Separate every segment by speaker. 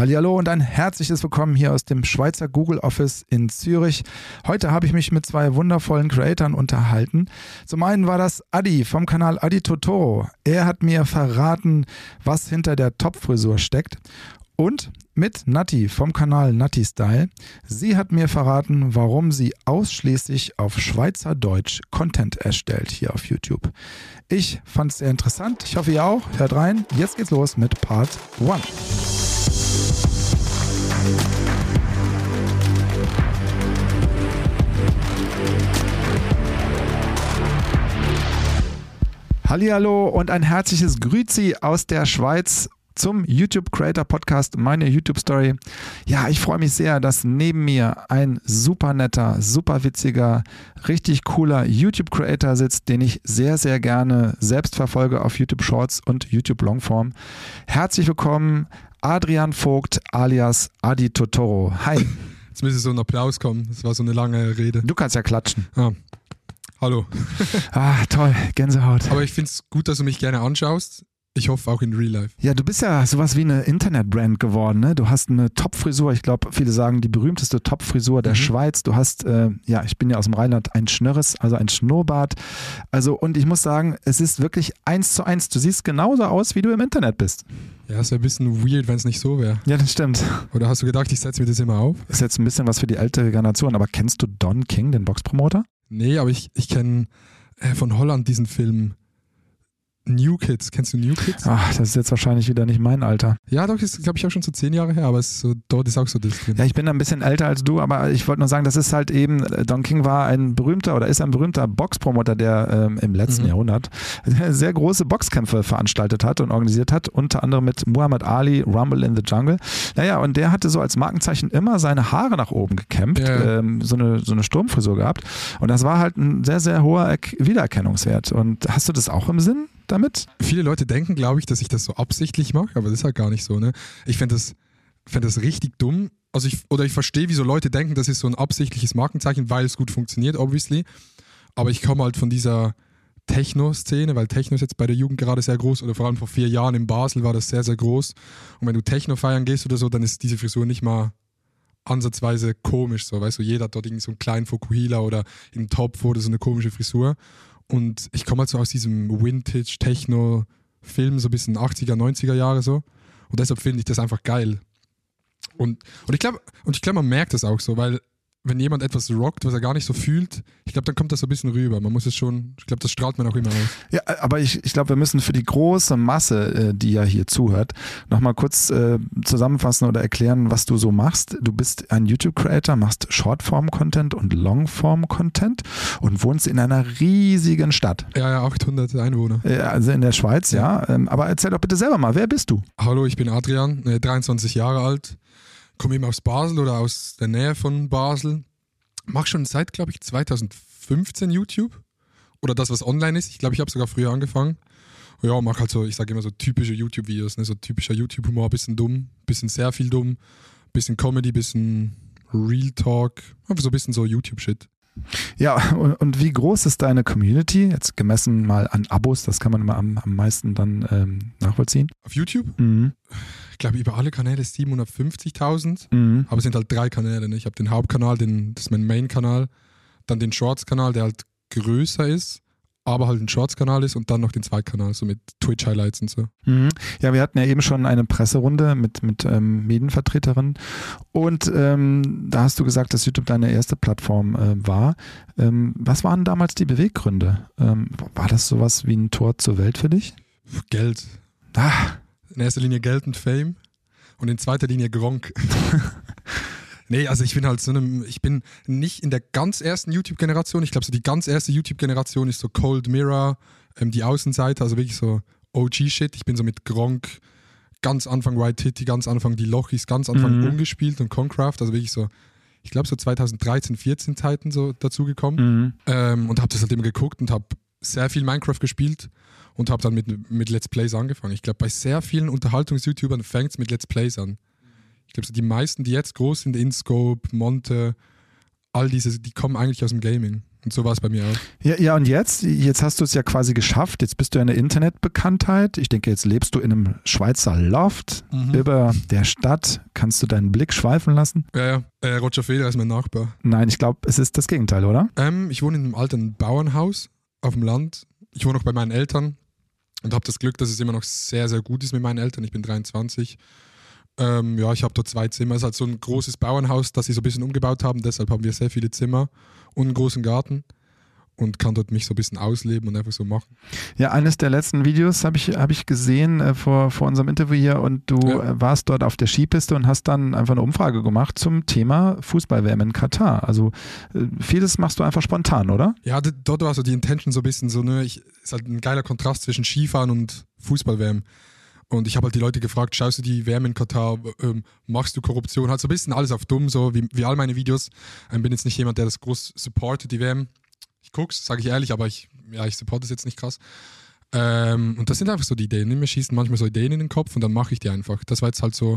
Speaker 1: Hallo und ein herzliches Willkommen hier aus dem Schweizer Google Office in Zürich. Heute habe ich mich mit zwei wundervollen Creatoren unterhalten. Zum einen war das Adi vom Kanal Adi Totoro. Er hat mir verraten, was hinter der Topfrisur steckt. Und mit Nati vom Kanal Nati Style. Sie hat mir verraten, warum sie ausschließlich auf Schweizerdeutsch Content erstellt hier auf YouTube. Ich fand es sehr interessant. Ich hoffe, ihr auch. Hört rein. Jetzt geht's los mit Part 1. Hallihallo und ein herzliches Grüezi aus der Schweiz zum YouTube Creator Podcast, meine YouTube Story. Ja, ich freue mich sehr, dass neben mir ein super netter, super witziger, richtig cooler YouTube Creator sitzt, den ich sehr, sehr gerne selbst verfolge auf YouTube Shorts und YouTube Longform. Herzlich willkommen, Adrian Vogt alias Adi Totoro. Hi.
Speaker 2: Jetzt müsste so ein Applaus kommen. Das war so eine lange Rede.
Speaker 1: Du kannst ja klatschen.
Speaker 2: Ah. Hallo.
Speaker 1: Ah, toll, Gänsehaut.
Speaker 2: Aber ich finde es gut, dass du mich gerne anschaust. Ich hoffe auch in Real Life.
Speaker 1: Ja, du bist ja sowas wie eine Internetbrand geworden. Ne? Du hast eine Top-Frisur. Ich glaube, viele sagen die berühmteste Top-Frisur der
Speaker 2: Mhm.
Speaker 1: Schweiz. Du hast, äh, ja, ich bin ja aus dem Rheinland, ein Schnörres, also ein Schnurrbart. Also, und ich muss sagen, es ist wirklich eins zu eins. Du siehst genauso aus, wie du im Internet bist.
Speaker 2: Ja, es wäre ein bisschen weird, wenn es nicht so wäre.
Speaker 1: Ja, das stimmt.
Speaker 2: Oder hast du gedacht, ich setze mir das immer auf?
Speaker 1: Ist jetzt ein bisschen was für die ältere Generation. Aber kennst du Don King, den Boxpromoter?
Speaker 2: Nee, aber ich, ich kenne äh, von Holland diesen Film New Kids. Kennst du New Kids?
Speaker 1: Ach, das ist jetzt wahrscheinlich wieder nicht mein Alter.
Speaker 2: Ja, doch, ist glaube ich auch schon so zehn Jahre her, aber es ist so, dort ist auch so das drin.
Speaker 1: Ja, ich bin ein bisschen älter als du, aber ich wollte nur sagen, das ist halt eben, äh, Don King war ein berühmter oder ist ein berühmter Boxpromoter, der ähm, im letzten
Speaker 2: Mhm.
Speaker 1: Jahrhundert sehr große Boxkämpfe veranstaltet hat und organisiert hat, unter anderem mit Muhammad Ali, Rumble in the Jungle. Naja, und der hatte so als Markenzeichen immer seine Haare nach oben gekämmt,
Speaker 2: Ja.
Speaker 1: ähm, so, eine, so eine Sturmfrisur gehabt. Und das war halt ein sehr, sehr hoher Erk- Wiedererkennungswert. Und hast du das auch im Sinn damit?
Speaker 2: Viele Leute denken, glaube ich, dass ich das so absichtlich mache, aber das ist halt gar nicht so. Ne? Ich fände das, fänd das richtig dumm. Also ich, oder ich verstehe, wieso Leute denken, das ist so ein absichtliches Markenzeichen, weil es gut funktioniert, obviously. Aber ich komme halt von dieser Techno-Szene, weil Techno ist jetzt bei der Jugend gerade sehr groß oder vor allem vor vier Jahren in Basel war das sehr, sehr groß. Und wenn du Techno feiern gehst oder so, dann ist diese Frisur nicht mal ansatzweise komisch. So, weißt du, jeder hat dort irgendwie so einen kleinen Fokuhila oder im Topf oder so eine komische Frisur. Und ich komme halt so aus diesem Vintage-Techno-Film, so ein bisschen 80er, 90er Jahre so. Und deshalb finde ich das einfach geil. Und, und ich glaube, und ich glaube, man merkt das auch so, weil wenn jemand etwas rockt, was er gar nicht so fühlt, ich glaube, dann kommt das so ein bisschen rüber. Man muss es schon, ich glaube, das strahlt man auch immer aus.
Speaker 1: Ja, aber ich, ich glaube, wir müssen für die große Masse, äh, die ja hier zuhört, nochmal kurz äh, zusammenfassen oder erklären, was du so machst. Du bist ein YouTube-Creator, machst Shortform-Content und Longform-Content und wohnst in einer riesigen Stadt.
Speaker 2: Ja, ja, 800 Einwohner.
Speaker 1: Äh, Also in der Schweiz, ja. Ähm, Aber erzähl doch bitte selber mal, wer bist du?
Speaker 2: Hallo, ich bin Adrian, äh, 23 Jahre alt, komme eben aus Basel oder aus der Nähe von Basel. Mach schon seit, glaube ich, 2015 YouTube. Oder das, was online ist. Ich glaube, ich habe sogar früher angefangen. Ja, mach halt so, ich sage immer so typische YouTube-Videos, ne? so typischer YouTube-Humor, bisschen dumm, bisschen sehr viel dumm, bisschen Comedy, bisschen Real Talk, einfach so ein bisschen so YouTube-Shit.
Speaker 1: Ja, und, und wie groß ist deine Community? Jetzt gemessen mal an Abos, das kann man immer am, am meisten dann ähm, nachvollziehen.
Speaker 2: Auf YouTube,
Speaker 1: Mhm.
Speaker 2: Ich glaube, über alle Kanäle 750.000.
Speaker 1: Mhm.
Speaker 2: Aber es sind halt drei Kanäle. Ne? Ich habe den Hauptkanal, den, das ist mein Main-Kanal, dann den Shorts-Kanal, der halt größer ist, aber halt ein Shorts-Kanal ist und dann noch den Zweitkanal, so mit Twitch-Highlights und so.
Speaker 1: Mhm. Ja, wir hatten ja eben schon eine Presserunde mit, mit ähm, Medienvertreterinnen und ähm, da hast du gesagt, dass YouTube deine erste Plattform äh, war. Ähm, was waren damals die Beweggründe? Ähm, war das sowas wie ein Tor zur Welt für dich?
Speaker 2: Geld.
Speaker 1: Ah,
Speaker 2: In erster Linie Geld und Fame und in zweiter Linie Gronk. nee, also ich bin halt so einem, ich bin nicht in der ganz ersten YouTube-Generation. Ich glaube, so die ganz erste YouTube-Generation ist so Cold Mirror, ähm, die Außenseite, also wirklich so OG-Shit. Ich bin so mit Gronk ganz Anfang White Hitty, ganz Anfang die Lochis, ganz Anfang
Speaker 1: Mhm.
Speaker 2: umgespielt und Concraft, also wirklich so, ich glaube so 2013, 14 Zeiten so dazugekommen.
Speaker 1: mhm.
Speaker 2: Ähm, und habe das halt immer geguckt und habe sehr viel Minecraft gespielt und habe dann mit, mit Let's Plays angefangen. Ich glaube, bei sehr vielen Unterhaltungs-YouTubern fängt es mit Let's Plays an. Ich glaube, so die meisten, die jetzt groß sind, InScope, Monte, all diese, die kommen eigentlich aus dem Gaming. Und so war es bei mir auch.
Speaker 1: Ja, ja, und jetzt? Jetzt hast du es ja quasi geschafft. Jetzt bist du eine Internetbekanntheit. Ich denke, jetzt lebst du in einem Schweizer Loft
Speaker 2: Mhm.
Speaker 1: über der Stadt. Kannst du deinen Blick schweifen lassen?
Speaker 2: Ja, ja. Äh, Roger Federer ist mein Nachbar.
Speaker 1: Nein, ich glaube, es ist das Gegenteil, oder?
Speaker 2: Ähm, ich wohne in einem alten Bauernhaus auf dem Land. Ich wohne noch bei meinen Eltern und habe das Glück, dass es immer noch sehr, sehr gut ist mit meinen Eltern. Ich bin 23. Ähm, ja, ich habe dort zwei Zimmer. Es ist halt so ein großes Bauernhaus, das sie so ein bisschen umgebaut haben. Deshalb haben wir sehr viele Zimmer und einen großen Garten und kann dort mich so ein bisschen ausleben und einfach so machen.
Speaker 1: Ja, eines der letzten Videos habe ich, hab ich gesehen äh, vor, vor unserem Interview hier und du
Speaker 2: Ja.
Speaker 1: äh, warst dort auf der Skipiste und hast dann einfach eine Umfrage gemacht zum Thema Fußball-WM in Katar. Also äh, vieles machst du einfach spontan, oder?
Speaker 2: Ja, dort war so die Intention so ein bisschen so, ne, ich, ist halt ein geiler Kontrast zwischen Skifahren und Fußball-WM. Und ich habe halt die Leute gefragt, schaust du die WM in Katar, ähm, machst du Korruption? Halt so ein bisschen alles auf dumm, so wie, wie all meine Videos. Ich bin jetzt nicht jemand, der das groß supportet, die WM. Guck's, sage ich ehrlich, aber ich, ja, ich supporte es jetzt nicht krass. Ähm, und das sind einfach so die Ideen. Mir schießen manchmal so Ideen in den Kopf und dann mache ich die einfach. Das war jetzt halt so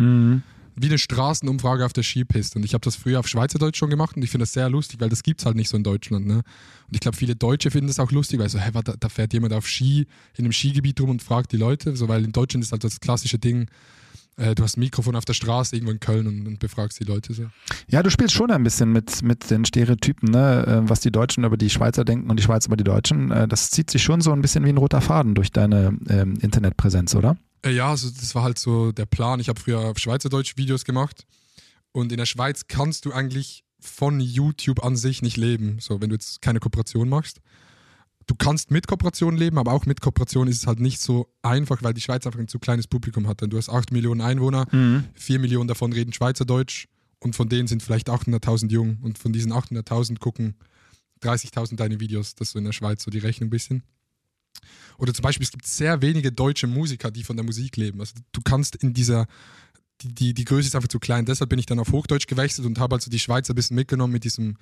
Speaker 2: wie eine Straßenumfrage auf der Skipiste. Und ich habe das früher auf Schweizerdeutsch schon gemacht und ich finde das sehr lustig, weil das gibt es halt nicht so in Deutschland. Ne? Und ich glaube, viele Deutsche finden das auch lustig, weil so, hä, warte, da fährt jemand auf Ski in einem Skigebiet rum und fragt die Leute. So, weil in Deutschland ist halt das klassische Ding, äh, du hast ein Mikrofon auf der Straße irgendwo in Köln und, und befragst die Leute so.
Speaker 1: Ja, du spielst schon ein bisschen mit, mit den Stereotypen, ne? äh, was die Deutschen über die Schweizer denken und die Schweizer über die Deutschen. Äh, Das zieht sich schon so ein bisschen wie ein roter Faden durch deine ähm, Internetpräsenz, oder?
Speaker 2: Ja, also das war halt so der Plan. Ich habe früher Schweizerdeutsch Videos gemacht und in der Schweiz kannst du eigentlich von YouTube an sich nicht leben, so wenn du jetzt keine Kooperation machst. Du kannst mit Kooperation leben, aber auch mit Kooperation ist es halt nicht so einfach, weil die Schweiz einfach ein zu kleines Publikum hat. Denn du hast 8 Millionen Einwohner, 4 Millionen davon reden Schweizerdeutsch und von denen sind vielleicht 800.000 jung und von diesen 800.000 gucken 30.000 deine Videos. Das ist so in der Schweiz so die Rechnung ein bisschen. Oder zum Beispiel, es gibt sehr wenige deutsche Musiker, die von der Musik leben. Also du kannst in dieser, die, die, die Größe ist einfach zu klein. Deshalb bin ich dann auf Hochdeutsch gewechselt und habe also die Schweiz ein bisschen mitgenommen mit diesem,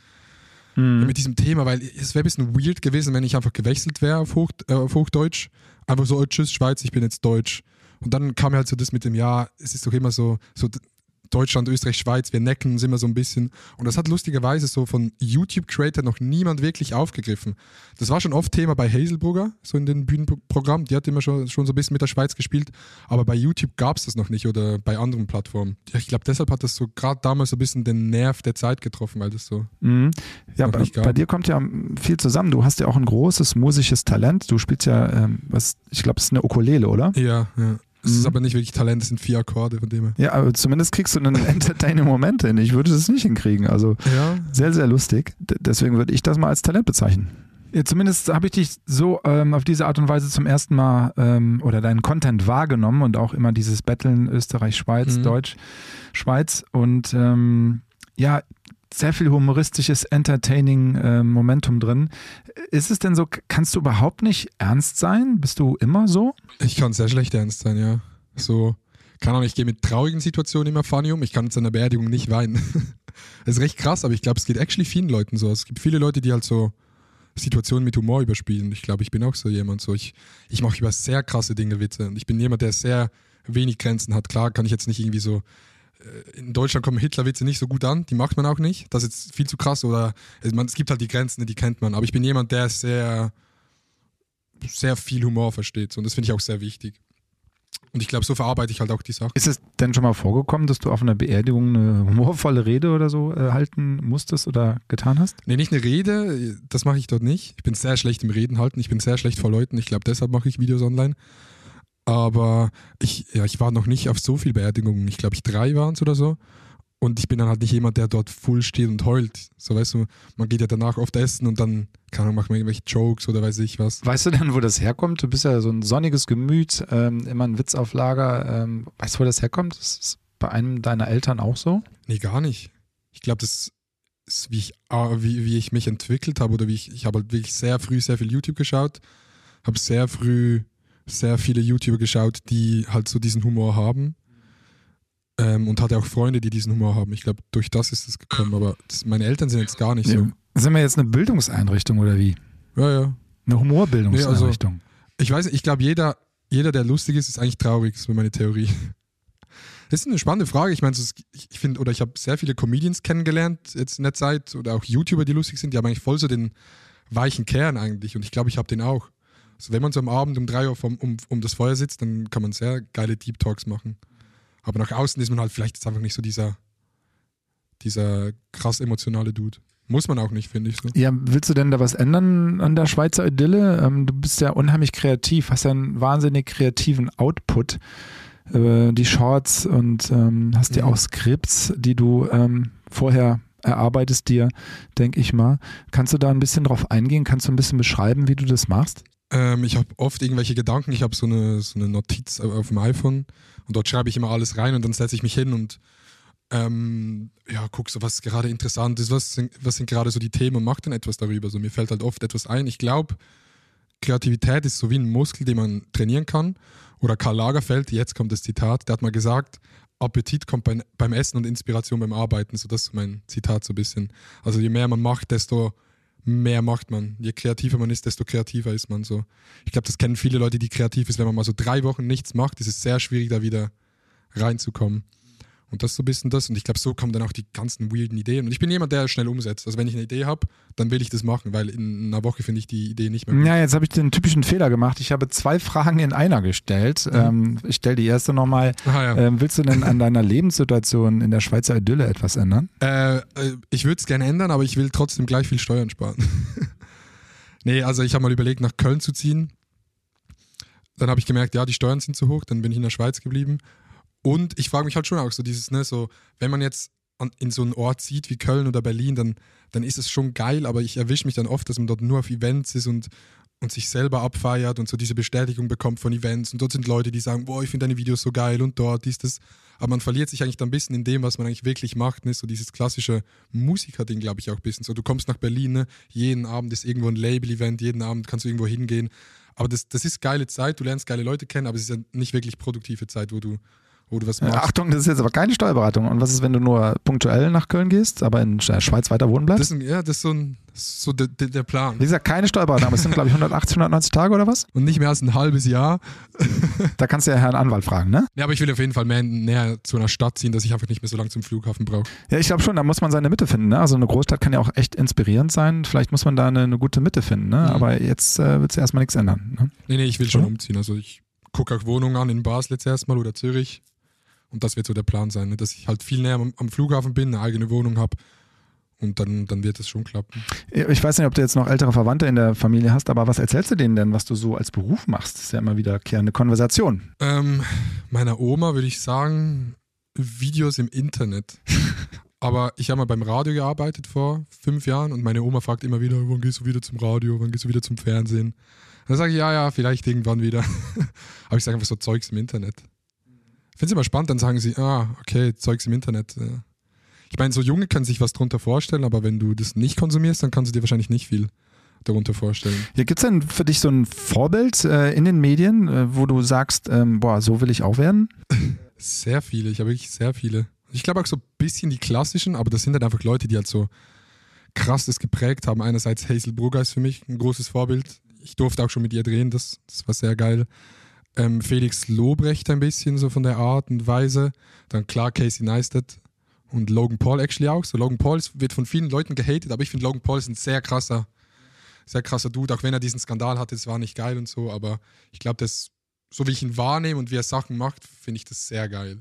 Speaker 2: ja, mit diesem Thema, weil es wäre ein bisschen weird gewesen, wenn ich einfach gewechselt wäre auf, Hoch, äh, auf Hochdeutsch. Einfach so, oh, tschüss Schweiz, ich bin jetzt Deutsch. Und dann kam halt so das mit dem, ja, es ist doch immer so, so Deutschland, Österreich, Schweiz, wir necken uns immer so ein bisschen. Und das hat lustigerweise so von YouTube-Creator noch niemand wirklich aufgegriffen. Das war schon oft Thema bei Hazelbrugger, so in den Bühnenprogrammen. Die hat immer schon, schon so ein bisschen mit der Schweiz gespielt. Aber bei YouTube gab es das noch nicht oder bei anderen Plattformen. Ich glaube, deshalb hat das so gerade damals so ein bisschen den Nerv der Zeit getroffen, weil das so.
Speaker 1: Mhm. Ja, bei, bei dir kommt ja viel zusammen. Du hast ja auch ein großes musisches Talent. Du spielst ja, ähm, was, ich glaube, es ist eine Ukulele, oder?
Speaker 2: Ja, ja. Es
Speaker 1: Mhm.
Speaker 2: ist aber nicht wirklich Talent, es sind vier Akkorde von dem her.
Speaker 1: Ja, aber zumindest kriegst du einen entertaining Moment hin. Ich würde das nicht hinkriegen. Also
Speaker 2: Ja,
Speaker 1: sehr, sehr lustig. D deswegen würde ich das mal als Talent bezeichnen. Ja, zumindest habe ich dich so ähm, auf diese Art und Weise zum ersten Mal ähm, oder deinen Content wahrgenommen und auch immer dieses Betteln Österreich, Schweiz,
Speaker 2: Mhm.
Speaker 1: Deutsch, Schweiz und ähm, ja, sehr viel humoristisches, entertaining äh, Momentum drin. Ist es denn so, kannst du überhaupt nicht ernst sein? Bist du immer so?
Speaker 2: Ich kann sehr schlecht ernst sein, ja. So, keine Ahnung, ich gehe mit traurigen Situationen immer funny um. Ich kann zu einer Beerdigung nicht weinen. das ist recht krass, aber ich glaube, es geht actually vielen Leuten so. Es gibt viele Leute, die halt so Situationen mit Humor überspielen. Ich glaube, ich bin auch so jemand. So, ich, ich mache über sehr krasse Dinge Witze. Und ich bin jemand, der sehr wenig Grenzen hat. Klar kann ich jetzt nicht irgendwie so. Äh, In Deutschland kommen Hitlerwitze nicht so gut an, die macht man auch nicht. Das ist jetzt viel zu krass oder es, man, es gibt halt die Grenzen, die kennt man. Aber ich bin jemand, der sehr, sehr viel Humor versteht. Und das finde ich auch sehr wichtig. Und ich glaube, so verarbeite ich halt auch die Sache.
Speaker 1: Ist es denn schon mal vorgekommen, dass du auf einer Beerdigung eine humorvolle Rede oder so äh, halten musstest oder getan hast?
Speaker 2: Nee, nicht eine Rede, das mache ich dort nicht. Ich bin sehr schlecht im Reden halten, ich bin sehr schlecht vor Leuten. Ich glaube, deshalb mache ich Videos online. Aber ich, ja, ich war noch nicht auf so viel Beerdigungen. Ich glaube, ich drei waren es oder so. Und ich bin dann halt nicht jemand, der dort full steht und heult. So, weißt du, man geht ja danach oft essen und dann, keine Ahnung, macht man irgendwelche Jokes oder weiß ich was.
Speaker 1: Weißt du denn, wo das herkommt? Du bist ja so ein sonniges Gemüt, ähm, immer ein Witz auf Lager. Ähm, weißt du, wo das herkommt? Das ist bei einem deiner Eltern auch so?
Speaker 2: Nee, gar nicht. Ich glaube, das ist, wie ich, wie, wie ich mich entwickelt habe oder wie ich, ich habe halt wirklich sehr früh sehr viel YouTube geschaut, habe sehr früh sehr viele YouTuber geschaut, die halt so diesen Humor haben ähm, und hatte auch Freunde, die diesen Humor haben. Ich glaube, durch das ist es gekommen, aber das, meine Eltern sind jetzt gar nicht so.
Speaker 1: Sind wir jetzt eine Bildungseinrichtung oder wie?
Speaker 2: Ja, ja.
Speaker 1: Eine Humorbildungseinrichtung.
Speaker 2: Ich weiß nicht, ich glaube, jeder, jeder, der lustig ist, ist eigentlich traurig, das ist meine Theorie. Das ist eine spannende Frage. Ich meine, ich finde, oder ich habe sehr viele Comedians kennengelernt jetzt in der Zeit oder auch YouTuber, die lustig sind, die haben eigentlich voll so den weichen Kern eigentlich und ich glaube, ich habe den auch. Also wenn man so am Abend um drei Uhr vom, um, um das Feuer sitzt, dann kann man sehr geile Deep Talks machen. Aber nach außen ist man halt vielleicht jetzt einfach nicht so dieser, dieser krass emotionale Dude. Muss man auch nicht, finde ich so.
Speaker 1: Ja, willst du denn da was ändern an der Schweizer Idylle? Ähm, du bist ja unheimlich kreativ, hast ja einen wahnsinnig kreativen Output. Äh, die Shorts und ähm, hast ja
Speaker 2: Mhm.
Speaker 1: auch Skripts, die du ähm, vorher erarbeitest dir, denke ich mal. Kannst du da ein bisschen drauf eingehen? Kannst du ein bisschen beschreiben, wie du das machst?
Speaker 2: Ähm, ich habe oft irgendwelche Gedanken. Ich habe so eine, so eine Notiz auf dem iPhone und dort schreibe ich immer alles rein und dann setze ich mich hin und ähm, ja, guck so, was gerade interessant ist, was sind, was sind gerade so die Themen und mach dann etwas darüber. So, mir fällt halt oft etwas ein. Ich glaube, Kreativität ist so wie ein Muskel, den man trainieren kann. Oder Karl Lagerfeld, jetzt kommt das Zitat, der hat mal gesagt, Appetit kommt beim, beim Essen und Inspiration beim Arbeiten. So, das ist mein Zitat so ein bisschen. Also je mehr man macht, desto mehr macht man. Je kreativer man ist, desto kreativer ist man so. Ich glaube, das kennen viele Leute, die kreativ ist. Wenn man mal so drei Wochen nichts macht, ist es sehr schwierig, da wieder reinzukommen. Und das ist so ein bisschen das. Und ich glaube, so kommen dann auch die ganzen weirden Ideen. Und ich bin jemand, der schnell umsetzt. Also wenn ich eine Idee habe, dann will ich das machen, weil in einer Woche finde ich die Idee nicht mehr gut.
Speaker 1: Ja, jetzt habe ich den typischen Fehler gemacht. Ich habe zwei Fragen in einer gestellt. Ähm, ich stelle die erste nochmal.
Speaker 2: Ah, ja.
Speaker 1: Ähm, willst du denn an deiner Lebenssituation in der Schweizer Idylle etwas ändern?
Speaker 2: Äh, äh, ich würde es gerne ändern, aber ich will trotzdem gleich viel Steuern sparen. nee, also ich habe mal überlegt, nach Köln zu ziehen. Dann habe ich gemerkt, ja, die Steuern sind zu hoch, dann bin ich in der Schweiz geblieben. Und ich frage mich halt schon auch so dieses, ne, so, wenn man jetzt an, in so einen Ort zieht wie Köln oder Berlin, dann, dann ist es schon geil, aber ich erwische mich dann oft, dass man dort nur auf Events ist und, und sich selber abfeiert und so diese Bestätigung bekommt von Events. Und dort sind Leute, die sagen, boah, ich finde deine Videos so geil und dort, dies, das. Aber man verliert sich eigentlich dann ein bisschen in dem, was man eigentlich wirklich macht. Ne? So dieses klassische Musiker-Ding, glaube ich, auch ein bisschen. So, du kommst nach Berlin, ne? jeden Abend ist irgendwo ein Label-Event, jeden Abend kannst du irgendwo hingehen. Aber das, das ist geile Zeit, du lernst geile Leute kennen, aber es ist ja nicht wirklich produktive Zeit, wo du, wo du was machst.
Speaker 1: Achtung, das ist jetzt aber keine Steuerberatung. Und was ist, wenn du nur punktuell nach Köln gehst, aber in der Schweiz weiter wohnen bleibst?
Speaker 2: Das ist, ein- ja, das ist so, ein, so der, der, Plan.
Speaker 1: Wie gesagt, keine Steuerberatung, aber es sind, glaube ich, 180, 190 Tage oder was?
Speaker 2: Und nicht mehr als ein halbes Jahr.
Speaker 1: Da kannst du ja Herrn Anwalt fragen, ne?
Speaker 2: Ja, aber ich will auf jeden Fall mehr näher zu einer Stadt ziehen, dass ich einfach nicht mehr so lange zum Flughafen brauche.
Speaker 1: Ja, ich glaube schon, da muss man seine Mitte finden. Ne? Also eine Großstadt kann ja auch echt inspirierend sein. Vielleicht muss man da eine, eine gute Mitte finden. Ne?
Speaker 2: Mhm.
Speaker 1: Aber jetzt äh, wird es erstmal nichts ändern. Ne?
Speaker 2: Nee, nee, ich will schon umziehen. Also ich gucke auch Wohnungen an in Basel jetzt erstmal oder Zürich. Und das wird so der Plan sein, ne? dass ich halt viel näher am, am Flughafen bin, eine eigene Wohnung habe. Und dann, dann wird es schon klappen.
Speaker 1: Ich weiß nicht, ob du jetzt noch ältere Verwandte in der Familie hast, aber was erzählst du denen denn, was du so als Beruf machst? Das ist ja immer wiederkehrende Konversation.
Speaker 2: Ähm, meiner Oma würde ich sagen, Videos im Internet. Aber ich habe mal beim Radio gearbeitet vor fünf Jahren und meine Oma fragt immer wieder, wann gehst du wieder zum Radio, wann gehst du wieder zum Fernsehen? Dann sage ich, ja, ja, vielleicht irgendwann wieder. Aber ich sage einfach so Zeugs im Internet. Finde es immer spannend, dann sagen sie, ah, okay, Zeugs im Internet. ja. Ich meine, so Junge können sich was drunter vorstellen, aber wenn du das nicht konsumierst, dann kannst du dir wahrscheinlich nicht viel darunter vorstellen.
Speaker 1: Ja, Gibt es denn für dich so ein Vorbild äh, in den Medien, äh, wo du sagst, ähm, boah, so will ich auch werden?
Speaker 2: Sehr viele, ich habe wirklich sehr viele. Ich glaube auch so ein bisschen die klassischen, aber das sind halt einfach Leute, die halt so krass das geprägt haben. Einerseits Hazel Brugger ist für mich ein großes Vorbild. Ich durfte auch schon mit ihr drehen, das, das war sehr geil. Ähm, Felix Lobrecht ein bisschen so von der Art und Weise. Dann klar Casey Neistat und Logan Paul actually auch. So Logan Paul wird von vielen Leuten gehatet, aber ich finde Logan Paul ist ein sehr krasser, sehr krasser Dude, auch wenn er diesen Skandal hatte, das war nicht geil und so, aber ich glaube, das, so wie ich ihn wahrnehme und wie er Sachen macht, finde ich das sehr geil.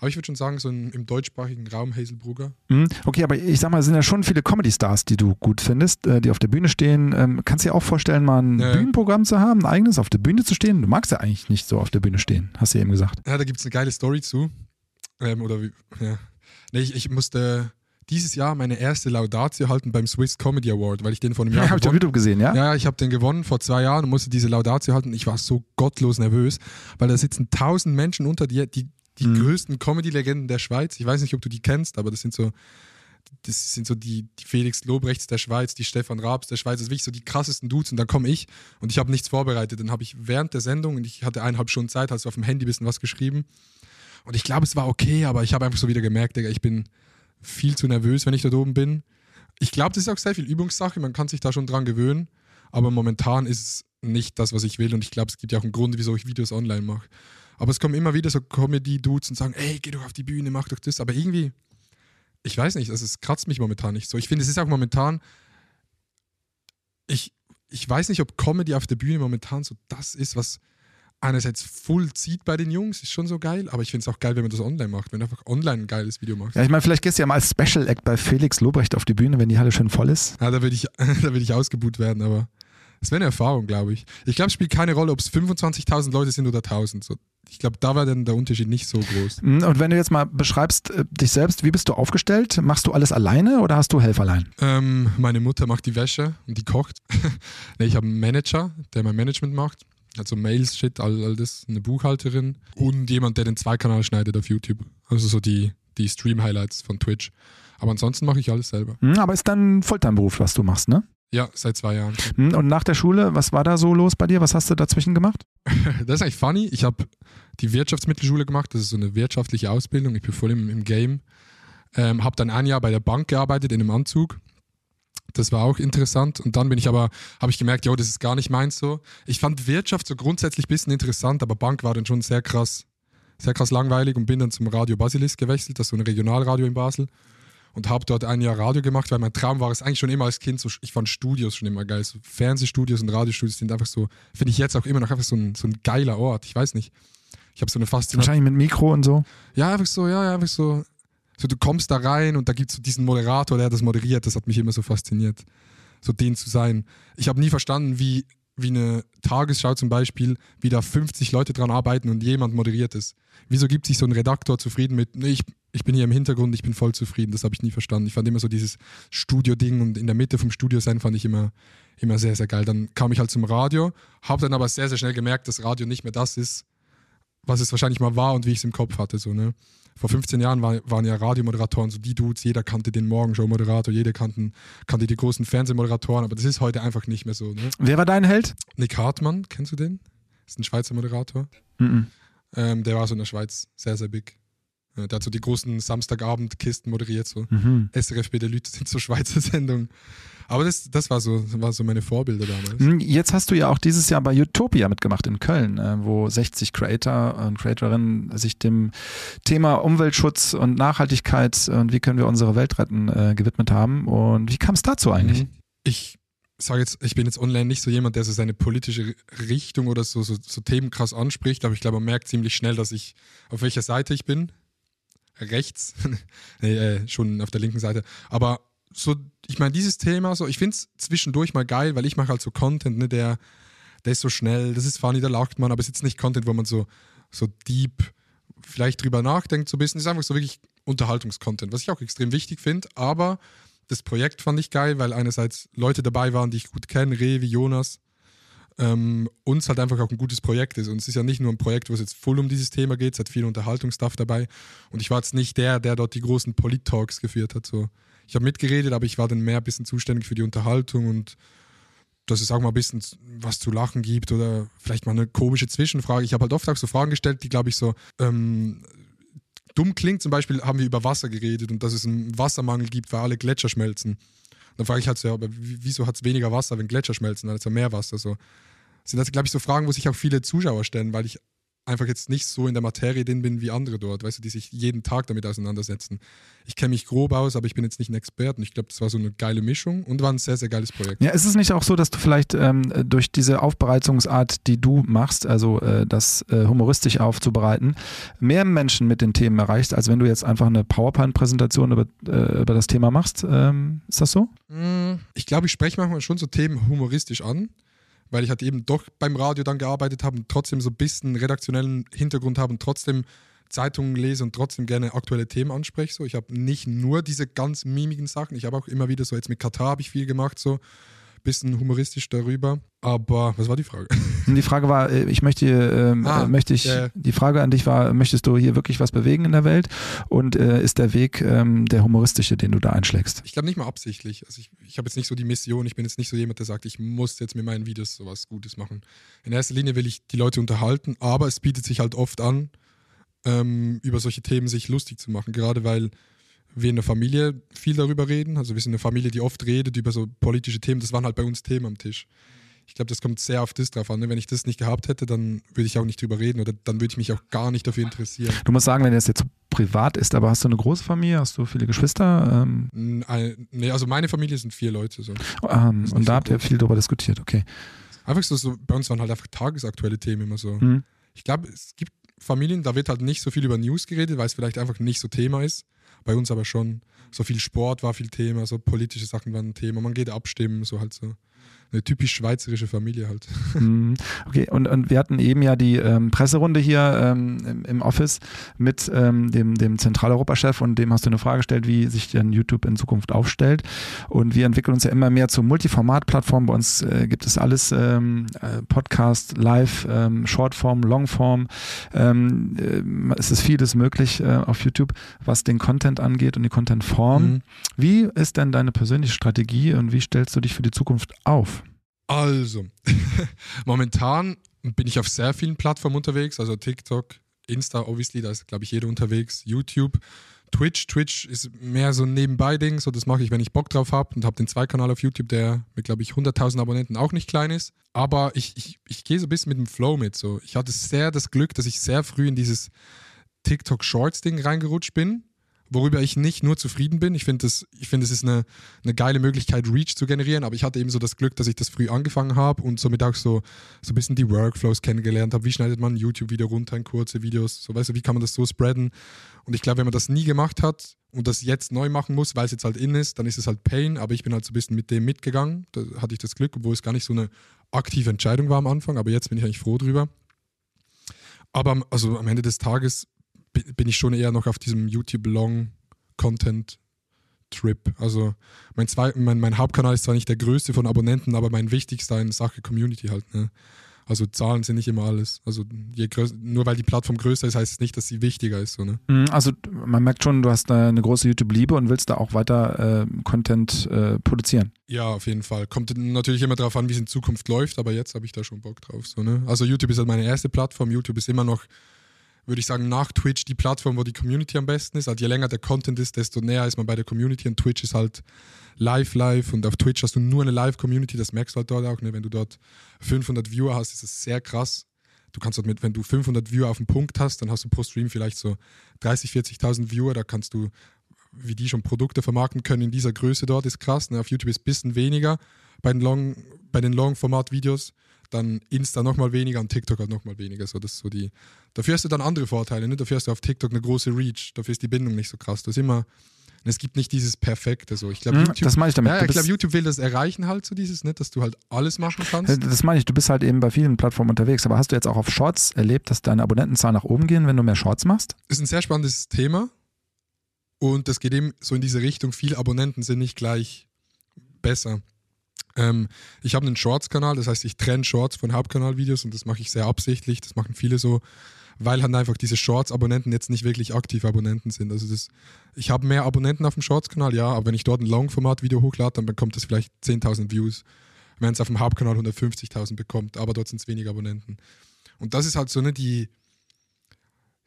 Speaker 2: Aber ich würde schon sagen, so im, im deutschsprachigen Raum Hazel Brugger.
Speaker 1: Mhm. Okay, aber ich sag mal, es sind ja schon viele Comedy-Stars, die du gut findest, äh, die auf der Bühne stehen. Ähm, kannst du dir auch vorstellen, mal ein
Speaker 2: Ja, ja.
Speaker 1: Bühnenprogramm zu haben, ein eigenes auf der Bühne zu stehen? Du magst ja eigentlich nicht so auf der Bühne stehen, hast du ja eben gesagt.
Speaker 2: Ja, da gibt es eine geile Story zu. Ähm, oder wie, ja. Nee, ich, ich musste dieses Jahr meine erste Laudatio halten beim Swiss Comedy Award, weil ich den vor einem
Speaker 1: Ja,
Speaker 2: Jahr
Speaker 1: habe ich auf YouTube gesehen, ja?
Speaker 2: Ja, ich habe den gewonnen vor zwei Jahren und musste diese Laudatio halten. Ich war so gottlos nervös, weil da sitzen tausend Menschen unter dir, die, die
Speaker 1: Mhm.
Speaker 2: größten Comedy-Legenden der Schweiz. Ich weiß nicht, ob du die kennst, aber das sind so, das sind so die, die Felix Lobrechts der Schweiz, die Stefan Raabs der Schweiz, das sind wirklich so die krassesten Dudes und dann komme ich und ich habe nichts vorbereitet. Dann habe ich während der Sendung, und ich hatte eineinhalb Stunden Zeit, hast du auf dem Handy ein bisschen was geschrieben und ich glaube, es war okay, aber ich habe einfach so wieder gemerkt, Digga, ich bin viel zu nervös, wenn ich dort oben bin. Ich glaube, das ist auch sehr viel Übungssache, man kann sich da schon dran gewöhnen, aber momentan ist es nicht das, was ich will und ich glaube, es gibt ja auch einen Grund, wieso ich Videos online mache. Aber es kommen immer wieder so Comedy-Dudes und sagen, ey, geh doch auf die Bühne, mach doch das, aber irgendwie, ich weiß nicht, also es kratzt mich momentan nicht so. Ich finde, es ist auch momentan, ich, ich weiß nicht, ob Comedy auf der Bühne momentan so das ist, was einerseits voll zieht bei den Jungs, ist schon so geil, aber ich finde es auch geil, wenn man das online macht, wenn du einfach online ein geiles Video machst.
Speaker 1: Ja, ich meine, vielleicht gehst du ja mal als Special Act bei Felix Lobrecht auf die Bühne, wenn die Halle schön voll ist.
Speaker 2: Ja, da würde ich, da würd ich ausgebuht werden, aber es wäre eine Erfahrung, glaube ich. Ich glaube, es spielt keine Rolle, ob es 25.000 Leute sind oder 1.000. So, ich glaube, da war dann der Unterschied nicht so groß.
Speaker 1: Mhm, Und wenn du jetzt mal beschreibst äh, dich selbst, wie bist du aufgestellt? Machst du alles alleine oder hast du Helferlein?
Speaker 2: Ähm, meine Mutter macht die Wäsche und die kocht. nee, ich habe einen Manager, der mein Management macht. Also Mails, Shit, all, all das, eine Buchhalterin und jemand, der den Zweikanal schneidet auf YouTube. Also so die, die Stream-Highlights von Twitch. Aber ansonsten mache ich alles selber.
Speaker 1: Mhm, Aber ist dann Volltime-Beruf, was du machst, ne?
Speaker 2: Ja, seit zwei Jahren.
Speaker 1: Mhm, Und nach der Schule, was war da so los bei dir? Was hast du dazwischen gemacht?
Speaker 2: Das ist eigentlich funny. Ich habe die Wirtschaftsmittelschule gemacht. Das ist so eine wirtschaftliche Ausbildung. Ich bin voll im, im Game. Ähm, habe dann ein Jahr bei der Bank gearbeitet in einem Anzug. Das war auch interessant. Und dann bin ich aber, habe ich gemerkt, jo, das ist gar nicht meins so. Ich fand Wirtschaft so grundsätzlich ein bisschen interessant, aber Bank war dann schon sehr krass, sehr krass langweilig und bin dann zum Radio Basilisk gewechselt, das ist so ein Regionalradio in Basel. Und habe dort ein Jahr Radio gemacht, weil mein Traum war es eigentlich schon immer als Kind, so, ich fand Studios schon immer geil. So Fernsehstudios und Radiostudios sind einfach so, finde ich jetzt auch immer noch einfach so ein, so ein geiler Ort. Ich weiß nicht. Ich habe so eine Faszination.
Speaker 1: Wahrscheinlich mit Mikro und so.
Speaker 2: Ja, einfach so, ja, einfach so. So, du kommst da rein und da gibt es so diesen Moderator, der das moderiert. Das hat mich immer so fasziniert, so den zu sein. Ich habe nie verstanden, wie, wie eine Tagesschau zum Beispiel, wie da 50 Leute dran arbeiten und jemand moderiert es. Wieso gibt sich so ein Redaktor zufrieden mit, nee, ich, ich bin hier im Hintergrund, ich bin voll zufrieden. Das habe ich nie verstanden. Ich fand immer so dieses Studio-Ding und in der Mitte vom Studio sein fand ich immer, immer sehr, sehr geil. Dann kam ich halt zum Radio, habe dann aber sehr, sehr schnell gemerkt, dass Radio nicht mehr das ist, was es wahrscheinlich mal war und wie ich es im Kopf hatte. So, ne? Vor 15 Jahren war, waren ja Radiomoderatoren so die Dudes, jeder kannte den Morgenshow-Moderator, jeder kannten, kannte die großen Fernsehmoderatoren, aber das ist heute einfach nicht mehr so. Ne?
Speaker 1: Wer war dein Held?
Speaker 2: Nick Hartmann, kennst du den? Das ist ein Schweizer Moderator.
Speaker 1: Mhm.
Speaker 2: Ähm, der war so in der Schweiz sehr, sehr big. Der hat so die großen Samstagabend-Kisten moderiert, so
Speaker 1: Mhm.
Speaker 2: SRF der Leute sind so Schweizer Sendungen. Aber das, das war so, war so meine Vorbilder damals.
Speaker 1: Mhm, Jetzt hast du ja auch dieses Jahr bei Utopia mitgemacht in Köln, äh, wo 60 Creator und Creatorinnen sich dem Thema Umweltschutz und Nachhaltigkeit und wie können wir unsere Welt retten äh, gewidmet haben. Und wie kam es dazu eigentlich?
Speaker 2: Mhm. Ich sage jetzt, ich bin jetzt online nicht so jemand, der so seine politische Richtung oder so, so, so Themen krass anspricht, aber ich glaube, man merkt ziemlich schnell, dass ich, auf welcher Seite ich bin. Rechts. nee, äh, schon auf der linken Seite. Aber so, ich meine, dieses Thema, so, ich finde es zwischendurch mal geil, weil ich mache halt so Content, ne, der, der ist so schnell, das ist funny, da lacht man, aber es ist jetzt nicht Content, wo man so, so deep vielleicht drüber nachdenkt, so ein bisschen. Es ist einfach so wirklich Unterhaltungscontent, was ich auch extrem wichtig finde, aber das Projekt fand ich geil, weil einerseits Leute dabei waren, die ich gut kenne, Revi, Jonas, ähm, uns halt einfach auch ein gutes Projekt ist. Und es ist ja nicht nur ein Projekt, wo es jetzt voll um dieses Thema geht, es hat viel Unterhaltungsstuff dabei. Und ich war jetzt nicht der, der dort die großen Polit-Talks geführt hat. So. Ich habe mitgeredet, aber ich war dann mehr ein bisschen zuständig für die Unterhaltung und dass es auch mal ein bisschen was zu lachen gibt oder vielleicht mal eine komische Zwischenfrage. Ich habe halt oft auch so Fragen gestellt, die, glaube ich, so ähm, dumm klingt. Zum Beispiel haben wir über Wasser geredet und dass es einen Wassermangel gibt, weil alle Gletscher schmelzen. Dann frage ich halt so, ja, aber wieso hat es weniger Wasser, wenn Gletscher schmelzen? Dann ist ja mehr Wasser. So. Das sind das, glaube ich, so Fragen, wo sich auch viele Zuschauer stellen, weil ich einfach jetzt nicht so in der Materie drin bin wie andere dort, weißt du, die sich jeden Tag damit auseinandersetzen. Ich kenne mich grob aus, aber ich bin jetzt nicht ein Experte. Und ich glaube, das war so eine geile Mischung und war ein sehr, sehr geiles Projekt.
Speaker 1: Ja, ist es nicht auch so, dass du vielleicht ähm, durch diese Aufbereitungsart, die du machst, also äh, das äh, humoristisch aufzubereiten, mehr Menschen mit den Themen erreichst, als wenn du jetzt einfach eine PowerPoint-Präsentation über, äh, über das Thema machst? Ähm, ist das so?
Speaker 2: Mm, Ich glaube, ich spreche manchmal schon so Themen humoristisch an, weil ich halt eben doch beim Radio dann gearbeitet habe und trotzdem so ein bisschen redaktionellen Hintergrund habe und trotzdem Zeitungen lese und trotzdem gerne aktuelle Themen anspreche. So. Ich habe nicht nur diese ganz mimigen Sachen, ich habe auch immer wieder so, jetzt mit Katar habe ich viel gemacht, so bisschen humoristisch darüber. Aber was war die Frage?
Speaker 1: Die Frage war, äh, ich möchte, ähm,
Speaker 2: Ah,
Speaker 1: äh, möchte ich,
Speaker 2: ja.
Speaker 1: die Frage an dich war, möchtest du hier wirklich was bewegen in der Welt? Und äh, ist der Weg ähm, der humoristische, den du da einschlägst?
Speaker 2: Ich glaube nicht mal absichtlich. Also ich, ich habe jetzt nicht so die Mission, ich bin jetzt nicht so jemand, der sagt, ich muss jetzt mit meinen Videos sowas Gutes machen. In erster Linie will ich die Leute unterhalten, aber es bietet sich halt oft an, ähm, über solche Themen sich lustig zu machen. Gerade weil wir in der Familie viel darüber reden. Also wir sind eine Familie, die oft redet über so politische Themen. Das waren halt bei uns Themen am Tisch. Ich glaube, das kommt sehr auf das drauf an. Ne? Wenn ich das nicht gehabt hätte, dann würde ich auch nicht drüber reden oder dann würde ich mich auch gar nicht dafür interessieren.
Speaker 1: Du musst sagen, wenn das jetzt privat ist, aber hast du eine große Familie? Hast du viele Geschwister? Ähm,
Speaker 2: nee, also meine Familie sind vier Leute. So.
Speaker 1: Ähm, und da habt ihr viel darüber diskutiert, okay.
Speaker 2: Einfach so, so, bei uns waren halt einfach tagesaktuelle Themen immer so. Mhm. Ich glaube, es gibt Familien, da wird halt nicht so viel über News geredet, weil es vielleicht einfach nicht so Thema ist. Bei uns aber schon. So viel Sport war viel Thema, so politische Sachen waren Thema. Man geht abstimmen, so halt so eine typisch schweizerische Familie halt.
Speaker 1: Mhm. Okay, und, und wir hatten eben ja die ähm, Presserunde hier ähm, im, im, Office mit ähm, dem, dem Zentraleuropa-Chef und dem hast du eine Frage gestellt, wie sich denn YouTube in Zukunft aufstellt. Und wir entwickeln uns ja immer mehr zur Multiformat-Plattform. Bei uns äh, gibt es alles ähm, äh, Podcast, Live, ähm, Shortform, Longform. Ähm, äh, es ist vieles möglich äh, auf YouTube, was den Content angeht und die Contentform. Mhm. Wie ist denn deine persönliche Strategie und wie stellst du dich für die Zukunft auf?
Speaker 2: Also, momentan bin ich auf sehr vielen Plattformen unterwegs, also TikTok, Insta, obviously, da ist, glaube ich, jeder unterwegs, YouTube, Twitch. Twitch ist mehr so ein Nebenbei-Ding, so das mache ich, wenn ich Bock drauf habe und habe den Zwei-Kanal auf YouTube, der mit, glaube ich, 100.000 Abonnenten auch nicht klein ist. Aber ich, ich, ich gehe so ein bisschen mit dem Flow mit. So. Ich hatte sehr das Glück, dass ich sehr früh in dieses TikTok-Shorts-Ding reingerutscht bin worüber ich nicht nur zufrieden bin. Ich finde, es find, ist eine, eine geile Möglichkeit, Reach zu generieren, aber ich hatte eben so das Glück, dass ich das früh angefangen habe und somit auch so, so ein bisschen die Workflows kennengelernt habe. Wie schneidet man ein YouTube-Video runter in kurze Videos? So, weißt du, wie kann man das so spreaden? Und ich glaube, wenn man das nie gemacht hat und das jetzt neu machen muss, weil es jetzt halt in ist, dann ist es halt Pain, aber ich bin halt so ein bisschen mit dem mitgegangen. Da hatte ich das Glück, obwohl es gar nicht so eine aktive Entscheidung war am Anfang, aber jetzt bin ich eigentlich froh drüber. Aber also am Ende des Tages bin ich schon eher noch auf diesem YouTube-Long-Content-Trip. Also mein, zwei, mein, mein, Hauptkanal ist zwar nicht der größte von Abonnenten, aber mein wichtigster in Sache Community halt. Ne? Also Zahlen sind nicht immer alles. Also je größer, nur weil die Plattform größer ist, heißt es nicht, dass sie wichtiger ist. So, ne?
Speaker 1: Mhm, also man merkt schon, du hast eine große YouTube-Liebe und willst da auch weiter äh, Content äh, produzieren.
Speaker 2: Ja, auf jeden Fall. Kommt natürlich immer darauf an, wie es in Zukunft läuft, aber jetzt habe ich da schon Bock drauf. So, ne? Also YouTube ist halt meine erste Plattform. YouTube ist immer noch würde ich sagen, nach Twitch die Plattform, wo die Community am besten ist. Also je länger der Content ist, desto näher ist man bei der Community und Twitch ist halt live, live und auf Twitch hast du nur eine Live-Community, das merkst du halt dort auch. Ne? Wenn du dort 500 Viewer hast, ist das sehr krass. Du kannst dort mit, wenn du 500 Viewer auf dem Punkt hast, dann hast du pro Stream vielleicht so 30, 40.000 Viewer, da kannst du, wie die schon Produkte vermarkten können in dieser Größe dort, ist krass. Ne? Auf YouTube ist ein bisschen weniger bei den Long, bei den Long-Format-Videos dann Insta nochmal weniger und TikTok halt nochmal weniger. So, das so die, dafür hast du dann andere Vorteile. Ne? Dafür hast du auf TikTok eine große Reach. Dafür ist die Bindung nicht so krass. Du hast immer, es gibt nicht dieses Perfekte. So. Ich glaube,
Speaker 1: mhm, YouTube, das meine ich damit.
Speaker 2: Ja, ich glaube, YouTube will das erreichen halt, so dieses, ne? dass du halt alles machen kannst.
Speaker 1: Das meine ich, du bist halt eben bei vielen Plattformen unterwegs. Aber hast du jetzt auch auf Shorts erlebt, dass deine Abonnentenzahlen nach oben gehen, wenn du mehr Shorts machst?
Speaker 2: Das ist ein sehr spannendes Thema. Und das geht eben so in diese Richtung. Viele Abonnenten sind nicht gleich besser. Ähm, ich habe einen Shorts-Kanal, das heißt, ich trenne Shorts von Hauptkanalvideos und das mache ich sehr absichtlich. Das machen viele so, weil halt einfach diese Shorts-Abonnenten jetzt nicht wirklich aktive Abonnenten sind. Also das, ich habe mehr Abonnenten auf dem Shorts-Kanal, ja, aber wenn ich dort ein Long-Format-Video hochlade, dann bekommt das vielleicht 10.000 Views. Wenn es auf dem Hauptkanal 150.000 bekommt, aber dort sind es weniger Abonnenten. Und das ist halt so ne, die,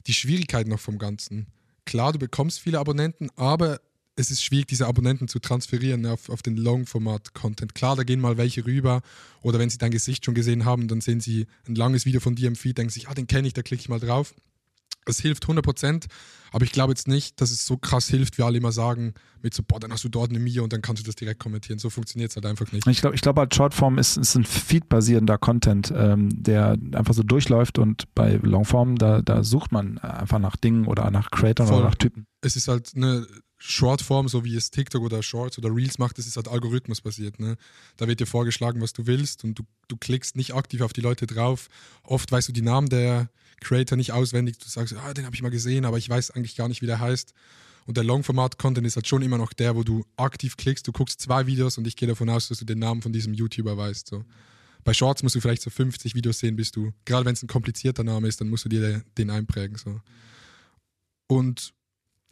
Speaker 2: die Schwierigkeit noch vom Ganzen. Klar, du bekommst viele Abonnenten, aber es ist schwierig, diese Abonnenten zu transferieren auf, auf den Long-Format-Content. Klar, da gehen mal welche rüber oder wenn sie dein Gesicht schon gesehen haben, dann sehen sie ein langes Video von dir im Feed, denken sich, ah, den kenne ich, da klicke ich mal drauf. Es hilft 100%, aber ich glaube jetzt nicht, dass es so krass hilft, wie alle immer sagen, mit so, boah, dann hast du dort eine Mia und dann kannst du das direkt kommentieren. So funktioniert es halt einfach nicht.
Speaker 1: Ich glaube, ich glaub, als Shortform ist, ist ein Feed-basierender Content, ähm, der einfach so durchläuft und bei Longform, da, da sucht man einfach nach Dingen oder nach Creators oder nach Typen.
Speaker 2: Es ist halt eine Shortform, so wie es TikTok oder Shorts oder Reels macht, das ist halt algorithmusbasiert. Ne? Da wird dir vorgeschlagen, was du willst und du, du klickst nicht aktiv auf die Leute drauf. Oft weißt du die Namen der Creator nicht auswendig. Du sagst, ah, den habe ich mal gesehen, aber ich weiß eigentlich gar nicht, wie der heißt. Und der Longformat-Content ist halt schon immer noch der, wo du aktiv klickst, du guckst zwei Videos und ich gehe davon aus, dass du den Namen von diesem YouTuber weißt. So. Bei Shorts musst du vielleicht so 50 Videos sehen, bis du, gerade wenn es ein komplizierter Name ist, dann musst du dir den einprägen. So. Und